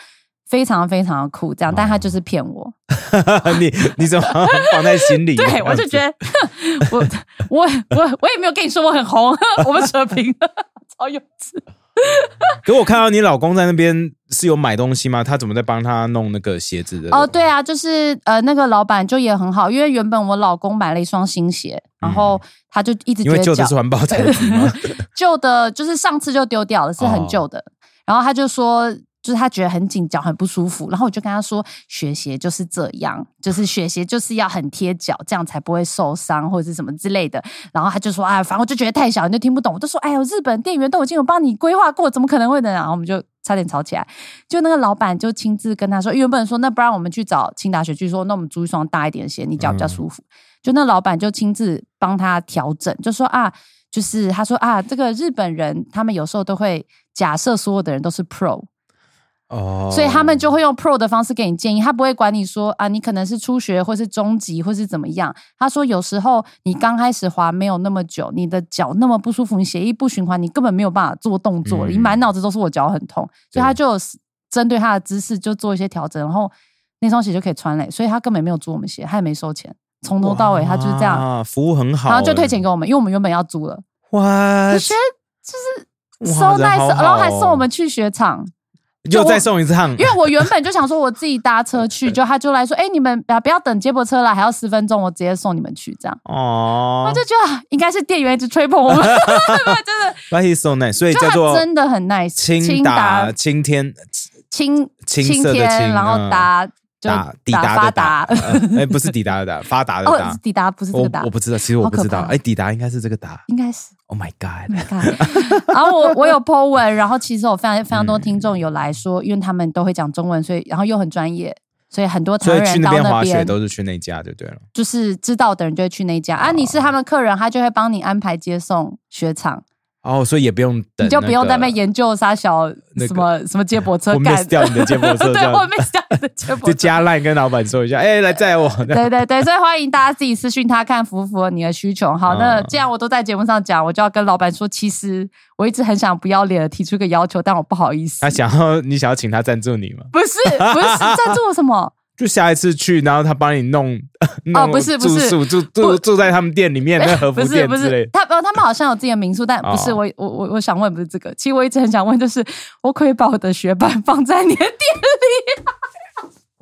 非常非常的酷，这样，但他就是骗我，[LAUGHS] 你你怎么放在心里？对，我就觉得 [LAUGHS] 我我我我也没有跟你说我很红，[LAUGHS] 我们扯平了，超幼稚。可我看到你老公在那边是有买东西吗？他怎么在帮他弄那个鞋子的？哦，对啊，就是呃，那个老板就也很好，因为原本我老公买了一双新鞋，然后他就一直因为觉得脚旧的是环保材质？旧的，就是上次就丢掉了，是很旧的。然后他就说，就是他觉得很紧，脚很不舒服。然后我就跟他说，雪鞋就是这样，就是雪鞋就是要很贴脚，这样才不会受伤或者是什么之类的。然后他就说，啊，反正我就觉得太小，你就听不懂。我就说，哎呦，日本店员都已经有帮你规划过，怎么可能会呢？然后我们就差点吵起来。就那个老板就亲自跟他说，原本说那不然我们去找清达学去说，那我们租一双大一点的鞋，你脚比较舒服。就那老板就亲自帮他调整，就说啊，就是他说啊，这个日本人他们有时候都会假设所有的人都是 pro，哦，所以他们就会用 pro 的方式给你建议，他不会管你说啊，你可能是初学或是中级或是怎么样。他说有时候你刚开始滑没有那么久，你的脚那么不舒服，你血液不循环，你根本没有办法做动作，嗯你满脑子都是我脚很痛，所以他就有针对他的姿势就做一些调整，然后那双鞋就可以穿嘞。所以他根本没有租我们鞋，他也没收钱，从头到尾他就是这样，哇，服务很好，然后就退钱给我们，因为我们原本要租了。哇我，觉得就是 so nice，然后还送我们去雪场。又再送一次趟，因为我原本就想说我自己搭车去，[LAUGHS] 就他就来说，哎、你们不要不要等接驳车了，还要十分钟，我直接送你们去，这样。哦。我就觉得啊应该是店员一直吹捧我。[LAUGHS] 们，真的，But he's so nice？所以叫做真的很 nice，青达青天青青青色的天，青然后嗯。达就达抵达的达，哎，不是抵达的达，发达的哦达，，抵达不是这个达我，不知道，其实我不知道，哎，抵达应该是这个达应该是。，Oh my god！然后我我有 po 文，然后其实我非常非常多听众有来说，因为他们都会讲中文，所以然后又很专业，所以很多台人到那边滑雪都是去那家就对了。就是知道的人就会去那一家啊。你是他们客人，他就会帮你安排接送雪场，哦，所以也不用等，你就不用在那边研究啥小那个什么什么接驳车 [LAUGHS] 我干 miss 掉你的接驳车，[LAUGHS] 这对，样我 miss 掉你的接驳就。加烂跟老板说一下，哎，来载我。对对对，所以欢迎大家自己私讯他看符不符合你的需求。好，那嗯既然我都在节目上讲，我就要跟老板说，其实我一直很想不要脸的提出一个要求，但我不好意思。他想要你想要请他赞助你吗？不是不是赞助我什么？就下一次去，然后他帮你弄 [LAUGHS] 弄哦不是不是。住宿住住住在他们店里面，那 [LAUGHS] 和服不是不是。店之类，的。他哦他们好像有自己的民宿，但不是哦我我我我想问不是这个，其实我一直很想问，就是我可以把我的雪板放在你的店里，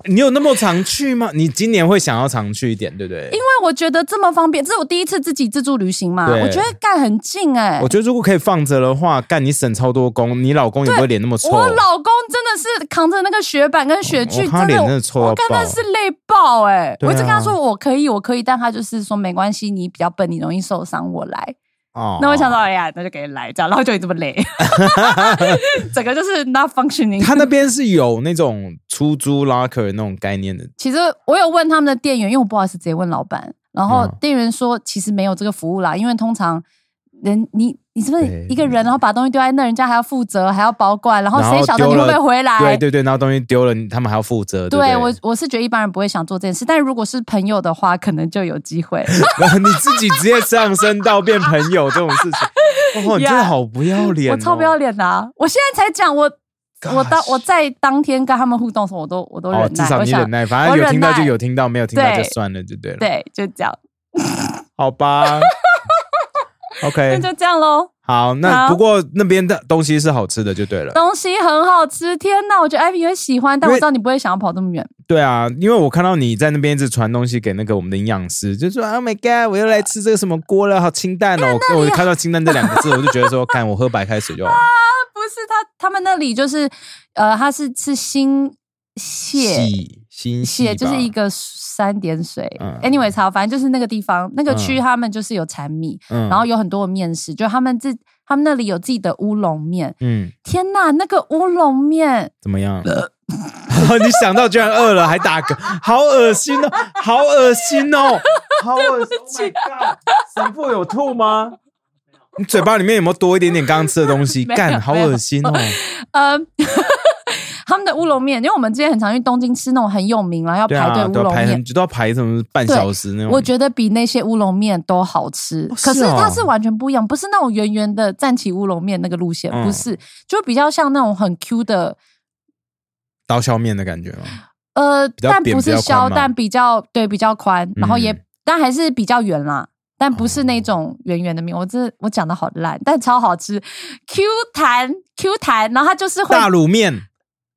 你有那么常去吗？你今年会想要常去一点，对不对？因为我觉得这么方便，这是我第一次自己自助旅行嘛，我觉得干很近哎、我觉得如果可以放着的话，干你省超多工，你老公也不会脸那么臭。我老公真的是扛着那个雪板跟雪具，哦他真的脸真的臭到我看他是累爆哎、我一直跟他说我可以，我可以，但他就是说没关系，你比较笨，你容易受伤，我来。哦。那我想说，哎呀，那就给你来这样，然后就你这么累，[LAUGHS] 整个就是 not functioning。他那边是有那种出租 locker 那种概念的，其实我有问他们的店员，因为我不好意思直接问老板，然后嗯。店员说其实没有这个服务啦，因为通常人你你是不是一个人，然后把东西丢在那，人家还要负责，还要保管，然后谁晓得你会不会回来？对对对，然后东西丢了，他们还要负责。对我我是觉得一般人不会想做这件事，但如果是朋友的话，可能就有机会。然 [LAUGHS] 后你自己直接上升到变朋友这种事情，哇，你真的好不要脸、哦，我超不要脸的、啊！我现在才讲，我我当我在当天跟他们互动的时候，我都我都忍耐。哦，至少你忍耐，反正有听到就有听到，没有听到就算了，就对了。，对，就这样，[LAUGHS] 好吧。那 [LAUGHS] OK，那就这样喽。好，那不过那边的东西是好吃的，就对了。东西很好吃，天哪！我觉得艾比会喜欢，但我知道你不会想要跑这么远。对啊，因为我看到你在那边一直传东西给那个我们的营养师，就说 Oh my God，我又来吃这个什么锅了，好清淡哦。我看到清淡这两个字，我就觉得说，看我喝白开水就好。啊 [LAUGHS] 不是他，他们那里就是呃，他是吃新蟹。蟹就是一个三点水、嗯 a n y w a y 好，反正就是那个地方，那个区嗯他们就是有产米，嗯然后有很多的面食，就他们自他们那里有自己的乌龙面。嗯，天呐，那个乌龙面，怎么样？你想到居然饿了还打嗝，[LAUGHS] 好恶心哦，好恶心哦，好恶心！[LAUGHS] Oh my god！神父有吐吗？你嘴巴里面有没有多一点点刚刚吃的东西？[LAUGHS] 干，好恶心哦！呃，他们的乌龙面，因为我们之前很常去东京吃那种很有名，然后要排队啊，乌龙面都要排很，都要排什么半小时那种。我觉得比那些乌龙面都好吃。哦是哦可是它是完全不一样，不是那种圆圆的站起乌龙面那个路线，嗯不是，就比较像那种很 Q 的。刀削面的感觉吗？呃，但不是削，但比较对比较宽，然后也嗯但还是比较圆啦。但不是那哦种圆圆的面，我这我讲的好烂，但超好吃，Q 弹 Q 弹，然后它就是会大卤面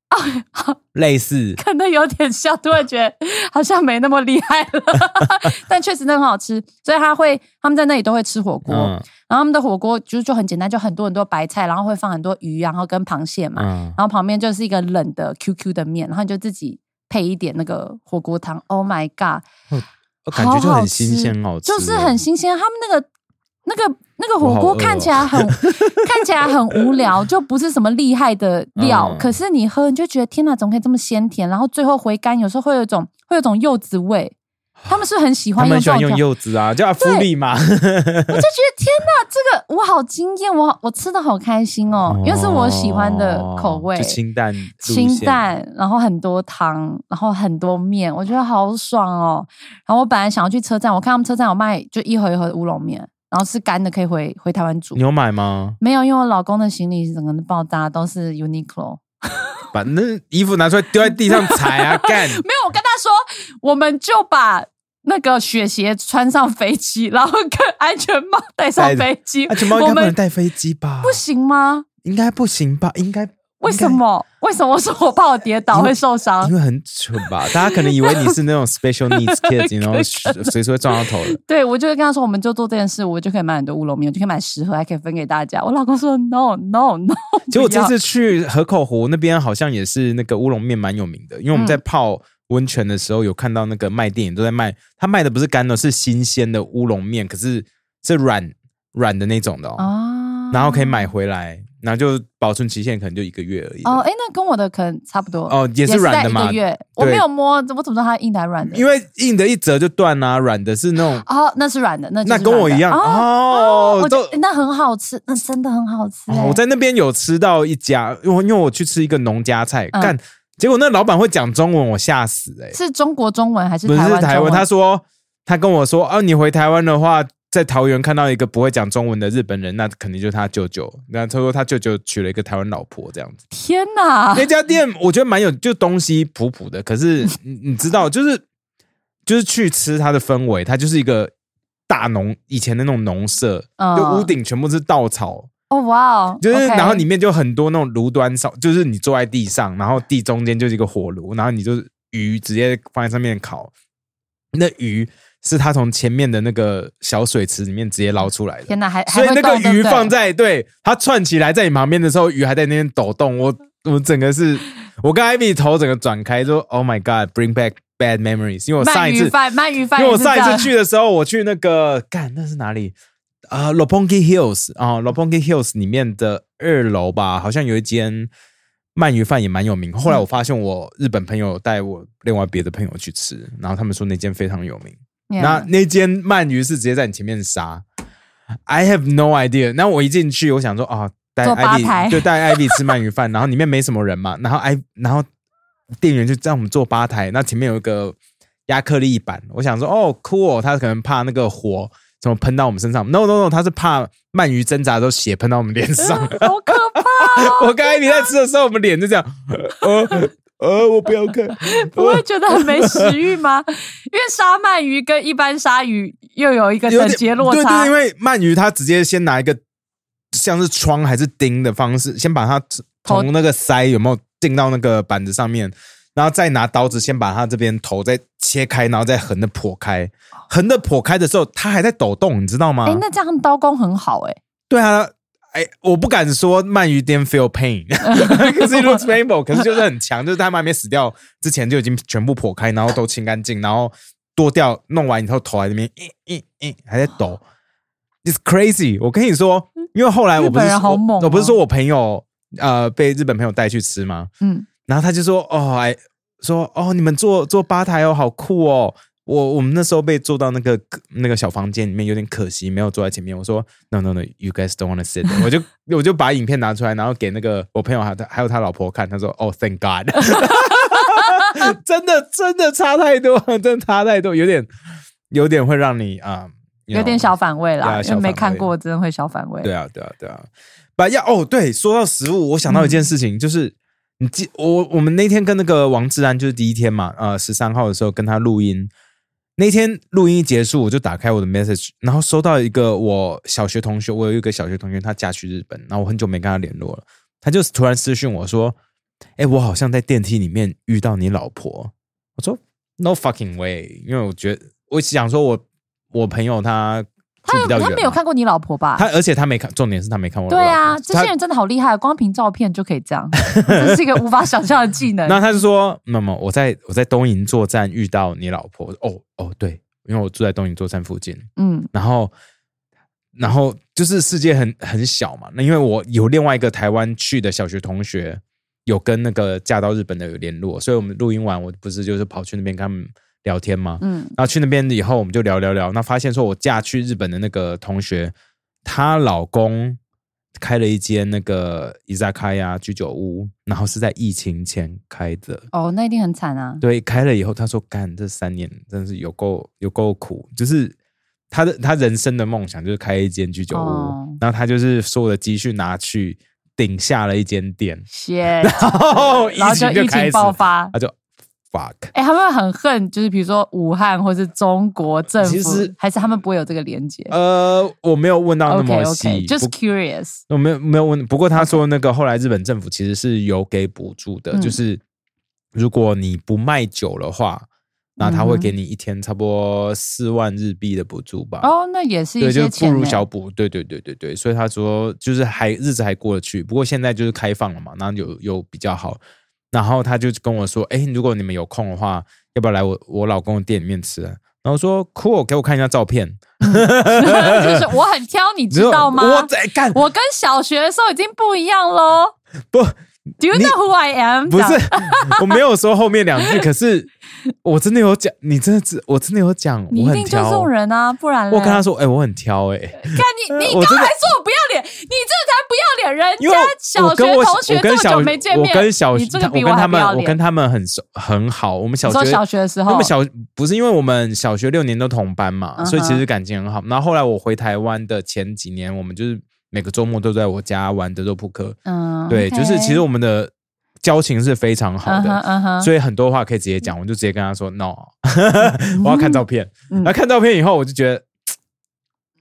[LAUGHS] 类似，可能有点像，突然觉得好像没那么厉害了，[LAUGHS] 但确实那很好吃，所以他会他们在那里都会吃火锅，嗯。然后他们的火锅就是就很简单，就很多很多白菜，然后会放很多鱼，然后跟螃蟹嘛，嗯，然后旁边就是一个冷的 QQ 的面，然后你就自己配一点那个火锅汤。Oh my god，我感觉就很新鲜，好吃，就是很新鲜。他们那个那个那个火锅看起来很、[LAUGHS] 看起来很无聊，就不是什么厉害的料，嗯。可是你喝你就觉得天哪，怎么可以这么鲜甜？然后最后回甘，有时候会有一种会有一种柚子味。他们是很喜他欢们喜欢用用这种柚子啊，叫阿芙丽嘛，我就觉得天哪，这个我好惊艳，我我吃的好开心哦，因为是我喜欢的口味，就清淡清，淡，然后很多汤，然后很多面，我觉得好爽哦。然后我本来想要去车站，我看他们车站有卖就一盒一盒的乌龙面，然后是干的，可以回回台湾煮你。有买吗？没有，因为我老公的行李整个爆炸，都是 Uniqlo。把那衣服拿出来丢在地上踩啊，[LAUGHS] 干！没有，我跟他说，我们就把那个雪鞋穿上飞机，然后跟安全帽戴上飞机。安全帽应该不能带飞机吧？不行吗？应该不行吧？应该为什？么？为什么？我说我怕我跌倒会受伤因。为很蠢吧？[LAUGHS] 大家可能以为你是那种 special needs kids，[LAUGHS] 然后随时会撞到头的。[LAUGHS] 对，我就会跟他说，我们就做这件事，我就可以买很多乌龙面，我就可以买十盒，还可以分给大家。我老公说 no no no，结果这次去河口湖那边，好像也是那个乌龙面蛮有名的，因为我们嗯在泡温泉的时候有看到那个卖店也都在卖，他卖的不是干的，是新鲜的乌龙面，可是是软软的那种的哦，啊然后可以买回来，然后就保存期限可能就一个月而已。哦，哎，那跟我的可能差不多。哦也是在软的嘛一个月，我对。没有摸，我怎么知道它硬的还是软的？因为硬的一折就断啦、软的是那种，哦，那是软的，那就是那跟我一样。哦我觉都那很好吃，那真的很好吃欸。哦我在那边有吃到一家，因为因为我去吃一个农家菜，嗯。干，结果那老板会讲中文，我吓死哎、是中国中文还是不是台湾他说他跟我说，哦、你回台湾的话，在桃园看到一个不会讲中文的日本人，那肯定就是他舅舅。那他说他舅舅娶了一个台湾老婆这样子。天哪！那家店我觉得蛮有，就东西普普的，可是 [LAUGHS] 你你知道，就是就是去吃它的氛围，它就是一个大农以前的那种农舍，嗯就屋顶全部是稻草，哦哇哦，就是然后里面就很多那种炉端烧，就是你坐在地上，然后地中间就是一个火炉，然后你就鱼直接放在上面烤，那鱼是他从前面的那个小水池里面直接捞出来的。天哪，还所以那个鱼放在对它串起来在你旁边的时候，鱼还在那边抖动。我我整个是，[LAUGHS] 我跟 Ivy 头整个转开，说 Oh my God，bring back bad memories。因为我上一次，鳗鱼饭，鳗鱼饭因为我上一次去的时候，我去那个干那是哪里？啊、l o p o n g i Hills 啊、l o p o n g i Hills 里面的二楼吧，好像有一间鳗鱼饭也蛮有名。后来我发现我日本朋友带我另外别的朋友去吃，然后他们说那间非常有名。那那间鳗鱼是直接在你前面杀，I have no idea。那我一进去，我想说啊，带坐吧台。Ivy 就带 Ivy 吃鳗鱼饭，[LAUGHS] 然后里面没什么人嘛，然后艾然后店员就让我们坐吧台，那前面有一个亚克力板，我想说哦，cool，他可能怕那个火怎么喷到我们身上，no no no，他是怕鳗鱼挣扎的时候血喷到我们脸上。[LAUGHS] 好可怕哦！[LAUGHS] 我跟 Ivy 在吃的时候，我们脸就这样，呃呃，我不要看，[LAUGHS] 不会觉得很没食欲吗？[LAUGHS] 因为杀鳗鱼跟一般鲨鱼又有一个等有点级落差对对，因。为鳗鱼它直接先拿一个像是窗还是钉的方式，先把它从那个鳃有没有钉到那个板子上面，然后再拿刀子先把它这边头再切开，然后再横的剖开。横的剖开的时候，它还在抖动，你知道吗？哎，那这样刀工很好哎。对啊。哎，我不敢说鳗鱼 didn't feel pain，[LAUGHS] 可是 it looks painful，可是就是很强，就是他们还没死掉之前就已经全部剖开，然后都清干净，然后剁掉，弄完以后头在那边，咦咦咦，还在抖，it's crazy。我跟你说，因为后来我不是我我不是说我朋友呃被日本朋友带去吃吗？嗯，然后他就说哦，哎，说哦，你们做做吧台哦，好酷哦。我我们那时候被坐到那个那个小房间里面，有点可惜，没有坐在前面。我说 No No No，You guys don't want to sit。我就我就把影片拿出来，然后给那个我朋友还有他还有他老婆看。他说哦、Thank God，[LAUGHS] [LAUGHS] 真的真的差太多，真的差太多，有点有点会让你啊、you 有点小反胃啦，因为没看过，真的会小反胃。对啊，对啊，对啊。把要哦，对，说到食物，我想到一件事情，就是你记我我们那天跟那个王志安就是第一天嘛，呃，十三号的时候跟他录音。那天录音一结束，我就打开我的 message，然后收到一个我小学同学，我有一个小学同学，他嫁去日本，然后我很久没跟他联络了，他就突然私讯我说：“哎、我好像在电梯里面遇到你老婆。”我说：“No fucking way！” 因为我觉得我想说我我朋友他他有他没有看过你老婆吧？他，而且他没看，重点是他没看过。对啊，这些人真的好厉害，光凭照片就可以这样，[LAUGHS] 这是一个无法想象的技能。那他就说：“那么我在我在东营作战遇到你老婆。”哦哦，对，因为我住在东营作战附近，嗯然后然后就是世界很很小嘛。那因为我有另外一个台湾去的小学同学，有跟那个嫁到日本的有联络，所以我们录音完，我不是就是跑去那边跟他们聊天嘛？嗯然后去那边以后，我们就聊聊聊，那发现说我嫁去日本的那个同学，她老公开了一间那个伊扎卡呀居酒屋，然后是在疫情前开的。哦，那一定很惨啊。对，开了以后，他说：“干，这三年真是有够有够苦，就是他的他人生的梦想就是开一间居酒屋，哦然后他就是所有的积蓄拿去顶下了一间店，谢，[LAUGHS] 然后疫然后就疫情情就开始爆发。他就 fuck。哎、他们很恨，就是比如说武汉或是中国政府，其实还是他们不会有这个连接。呃，我没有问到那么细 just curious。我没有没有问，不过他说那个后来日本政府其实是有给补助的，嗯就是如果你不卖酒的话，那他会给你一天差不多四万日币的补助吧。哦，那也是一对，就些不如钱小补，对对对对对，所以他说就是还日子还过得去，不过现在就是开放了嘛，然后有有比较好，然后他就跟我说，哎，如果你们有空的话，要不要来我我老公的店里面吃啊？然后说 cool，给我看一下照片，[LAUGHS] 就是我很挑，你知道吗？我在干，我跟小学的时候已经不一样喽。不 Do you know who I am？不是，[LAUGHS] 我没有说后面两句，可是我真的有讲，你真的知，我真的有讲，[LAUGHS] 你一我很挑定就这种。人啊，不然我跟他说，哎、我很挑、哎，看你，[LAUGHS] 你刚才说我不要脸，你这才不要脸！人家小学同学这么我跟小久没见面，我跟小你这个比我跟他们。我跟他们很熟很好。我们小学小学的时候我们小不是因为我们小学六年都同班嘛，所以其实感情很好。然后后来我回台湾的前几年，我们就是每个周末都在我家玩德州扑克。嗯，对就是其实我们的交情是非常好的。所以很多话可以直接讲，我就直接跟他说 no，[LAUGHS] 我要看照片。嗯那、看照片以后，我就觉得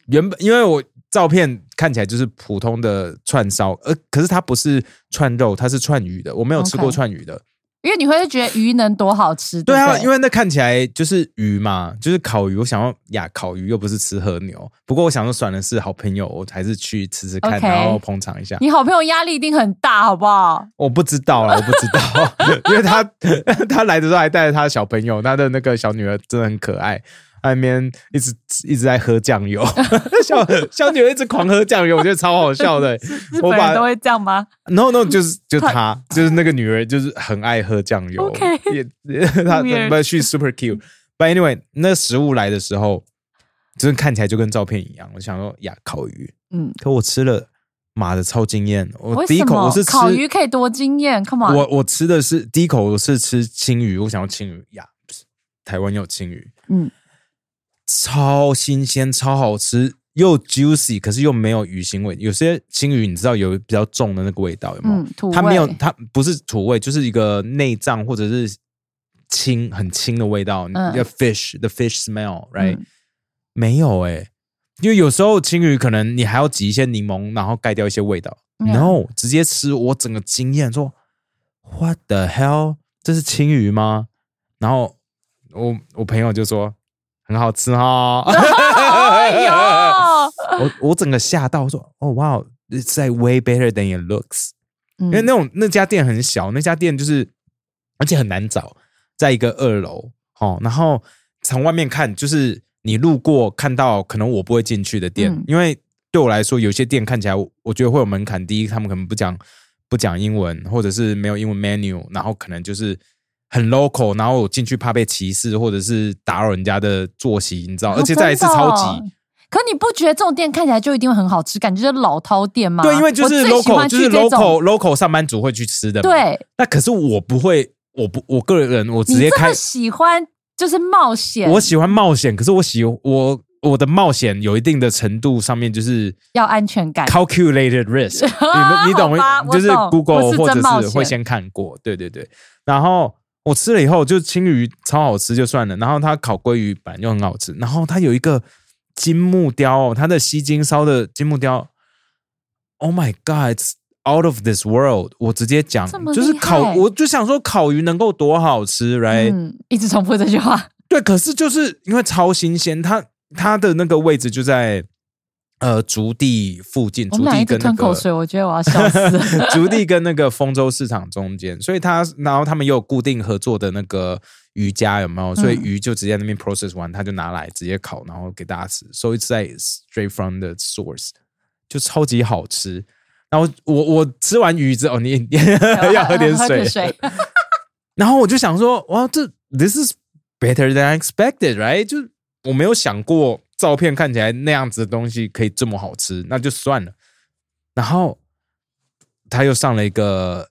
原本因为我照片看起来就是普通的串烧，呃，可是它不是串肉，它是串鱼的，我没有吃过串鱼的。因为你会觉得鱼能多好吃，对啊，因为那看起来就是鱼嘛，就是烤鱼。我想要呀，烤鱼又不是吃和牛。不过我想说，算了，是好朋友，我还是去吃吃看然后捧场一下。你好朋友压力一定很大，好不好？我不知道啦，我不知道，[LAUGHS] 因为他 [LAUGHS] 他来的时候还带着他的小朋友，他的那个小女儿真的很可爱，他那边一直一直在喝酱油，[LAUGHS] 小小女儿一直狂喝酱油，我觉得超好笑的。[LAUGHS] 日我把本都会这样吗？no no [LAUGHS] 就是就她就是那个女儿就是很爱喝酱油 OK 也他 Weird 不去 super cute。But anyway，那食物来的时候，就是看起来就跟照片一样。我想说呀，烤鱼，嗯，可我吃了，妈的超惊艳！我第一口我是吃烤鱼可以多惊艳？Come on，我我吃的是第一口我是吃青鱼，我想要青鱼呀，不是台湾有青鱼，嗯，超新鲜，超好吃，又 juicy，可是又没有鱼腥味。有些青鱼你知道有比较重的那个味道，有没有？嗯土它没有，它不是土味，就是一个内脏或者是清很清的味道。嗯一个 fish the fish smell，right？、嗯没有哎、因为有时候青鱼可能你还要挤一些柠檬，然后盖掉一些味道。嗯 No，直接吃，我整个惊艳，说 What the hell？这是青鱼吗？然后我我朋友就说很好吃 [LAUGHS] 哈、我我整个吓到，我说哦哇，It's like way better than it looks。因因为那种那家店很小，那家店就是而且很难找，在一个二楼哦，然后从外面看就是你路过看到可能我不会进去的店，嗯因为对我来说有些店看起来我我觉得会有门槛，第一他们可能不讲不讲英文，或者是没有英文 menu，然后可能就是。很 local，然后我进去怕被歧视，或者是打扰人家的作息，你知道？哦而且再一次超级，可你不觉得这种店看起来就一定会很好吃？感觉就是老饕店吗？对，因为就是 local，就是去这种 local local 上班族会去吃的嘛。对，那可是我不会，我不，我个人我直接喜欢就是冒险，我喜欢冒险，可是我喜我我的冒险有一定的程度上面就是要安全感 calculated risk，[LAUGHS] 你们你懂吗？就是 Google 是或者是会先看过，对对对。然后我吃了以后，就青鱼超好吃就算了，然后它烤鲑鱼本来就很好吃，然后它有一个金木雕哦，它的西京烧的金木雕，Oh my God！It's out of this world！我直接讲就是烤，害我就想说烤鱼能够多好吃，right？、嗯，一直重复这句话。对，可是就是因为超新鲜，它它的那个位置就在呃竹地附近，竹地跟那个口水，我觉得我要笑死了。[LAUGHS] 竹地跟那个丰州市场中间，所以他然后他们也有固定合作的那个鱼家有没有？所以嗯鱼就直接那边 process 完，他就拿来直接烤，然后给大家吃。So it's like straight from the source，就超级好吃。然后我我吃完鱼之后，你你 [LAUGHS] 要喝点 [LAUGHS] 水，水。然后我就想说，哇，这 this is better than I expected, right？就我没有想过照片看起来那样子的东西可以这么好吃，那就算了。然后他又上了一个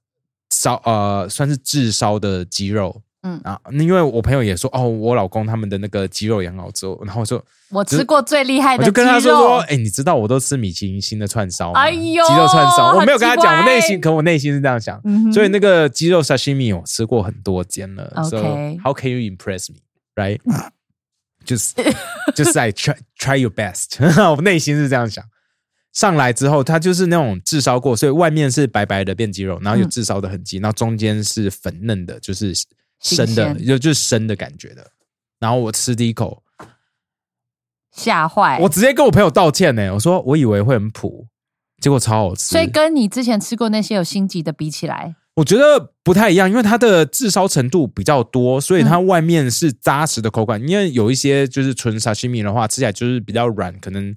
烧呃，算是炙烧的鸡肉，嗯。啊，因为我朋友也说，哦，我老公他们的那个鸡肉也很好吃哦，然后我说，我吃过最厉害的我就跟他说说，哎，你知道我都吃米其林星的串烧吗？哎呦鸡肉串烧，我没有跟他讲，我内心，可我内心是这样想，嗯所以那个鸡肉 sashimi 我吃过很多间了 OK，so how can you impress me, [LAUGHS] 就是就是 I try try your best，[LAUGHS] 我内心是这样想。上来之后，它就是那种炙烧过，所以外面是白白的变鸡肉，然后有嗯炙烧的痕迹，然后中间是粉嫩的，就是生的，就就是生的感觉的。然后我吃第一口，吓坏。我直接跟我朋友道歉呢，我说我以为会很普，结果超好吃。所以跟你之前吃过那些有星级的比起来，我觉得不太一样，因为它的炙烧程度比较多，所以它嗯外面是扎实的口感。因为有一些就是纯沙西米的话，吃起来就是比较软，可能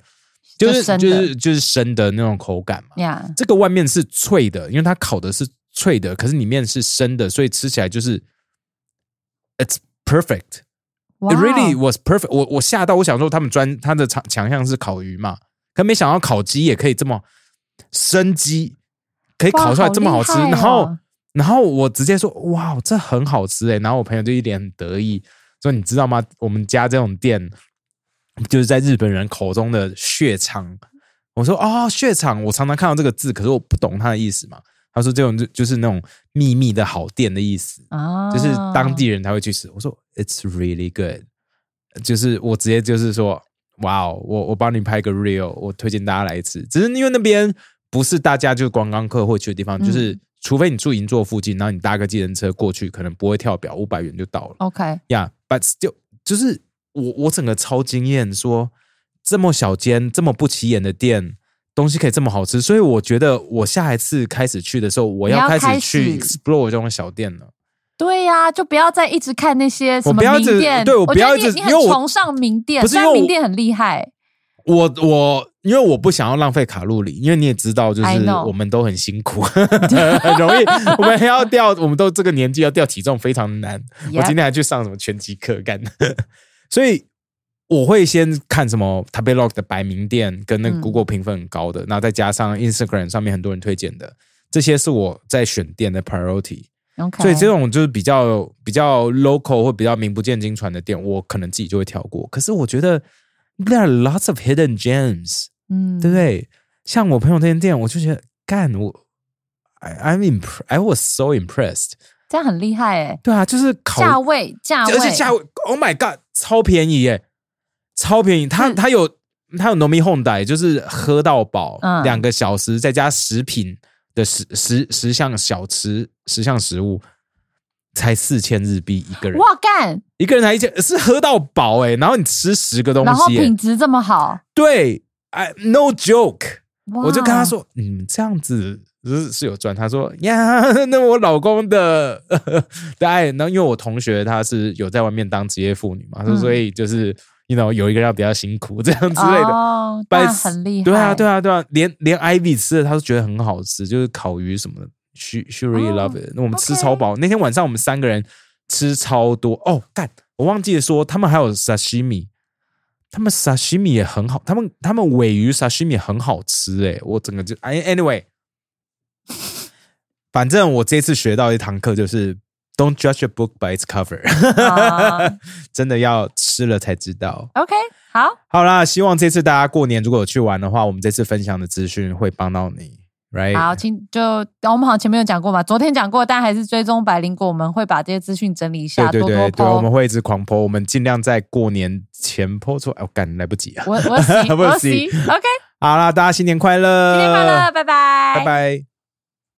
就就是就是就是生的那种口感嘛。呀，这个外面是脆的，因为它烤的是脆的，可是里面是生的，所以吃起来就是 it's perfect。It really was perfect 我。我吓到，我想说他们专他的强强项是烤鱼嘛，可没想到烤鸡也可以这么生鸡，可以烤出来这么好吃。好哦然后，然后我直接说：“哇，这很好吃哎！”然后我朋友就一脸很得意说：“你知道吗？我们家这种店就是在日本人口中的血肠。”我说：“哦，血肠，我常常看到这个字，可是我不懂它的意思嘛。”他说：“这种就就是那种秘密的好店的意思。”啊，就是当地人才会去吃。我说 It's really good，就是我直接就是说，哇哦，我我帮你拍个 real，我推荐大家来吃。只是因为那边不是大家就是观光客会去的地方，嗯就是除非你住银座附近，然后你搭个计程车过去，可能不会跳表，五百元就到了。OK，呀、yeah,，but still，就是我我整个超惊艳，说这么小间这么不起眼的店。东西可以这么好吃，所以我觉得我下一次开始去的时候，我要开始去始 explore 这种小店了。对呀、就不要再一直看那些什么名店。对我不要一直因为我崇尚名店，虽不是名店很厉害。我我因为我不想要浪费卡路里，因为你也知道，就是我们都很辛苦，[LAUGHS] 很容易我们要掉，我们都这个年纪要掉体重非常难。我今天还去上什么拳击课干的，[LAUGHS] 所以我会先看什么 t a b e l o g 的白名店跟那 Google 评分很高的，然后再加上 Instagram 上面很多人推荐的，这些是我在选店的 priority。所以这种就是比较比较 local 或比较名不见经传的店，我可能自己就会跳过。可是我觉得 there are lots of hidden gems，嗯对不对？像我朋友那间店，我就觉得干我，I I'm impressed, I was so impressed。这样很厉害哎，对啊，就是烤，价位价位，而且价位，Oh my God，超便宜耶，超便宜。它是它有它有 Nomi Honda，就是喝到饱，嗯两个小时再加食品的十十十项小吃十项食物，才四千日币一个人。哇干，一个人才一千，是喝到饱哎、然后你吃十个东然后品，质这么好，对，哎，no joke，我就跟他说，你们这样子是是有赚。他说呀，[LAUGHS] 那我老公的的 [LAUGHS] 爱，然后因为我同学他是有在外面当职业妇女嘛，嗯。所以就是，you know 有一个人要比较辛苦这样之类的。哦，But 那 it's- 很厉害，对啊，对啊，对啊，连连 Ivy 吃的，他都觉得很好吃，就是烤鱼什么的，she she really 哦 love it。那我们吃超饱，那天晚上我们三个人吃超多。哦，干，我忘记了说，他们还有 sashimi，他们 sashimi 也很好，他们他们尾鱼 sashimi 也很好吃诶，我整个就哎 anyway，[LAUGHS] 反正我这次学到一堂课就是 Don't judge a book by its cover，啊。[LAUGHS] 真的要吃了才知道。OK，好，好啦，希望这次大家过年如果有去玩的话，我们这次分享的资讯会帮到你，right？好，请就我们好像前面有讲过嘛，昨天讲过，但还是追踪百灵果，我们会把这些资讯整理一下，对对对我们。会一直狂泼，我们尽量在过年前泼出来。我、干来不及啊！我 [LAUGHS] 我洗我，OK，好啦，大家新年快乐！新年快乐，拜拜，拜拜。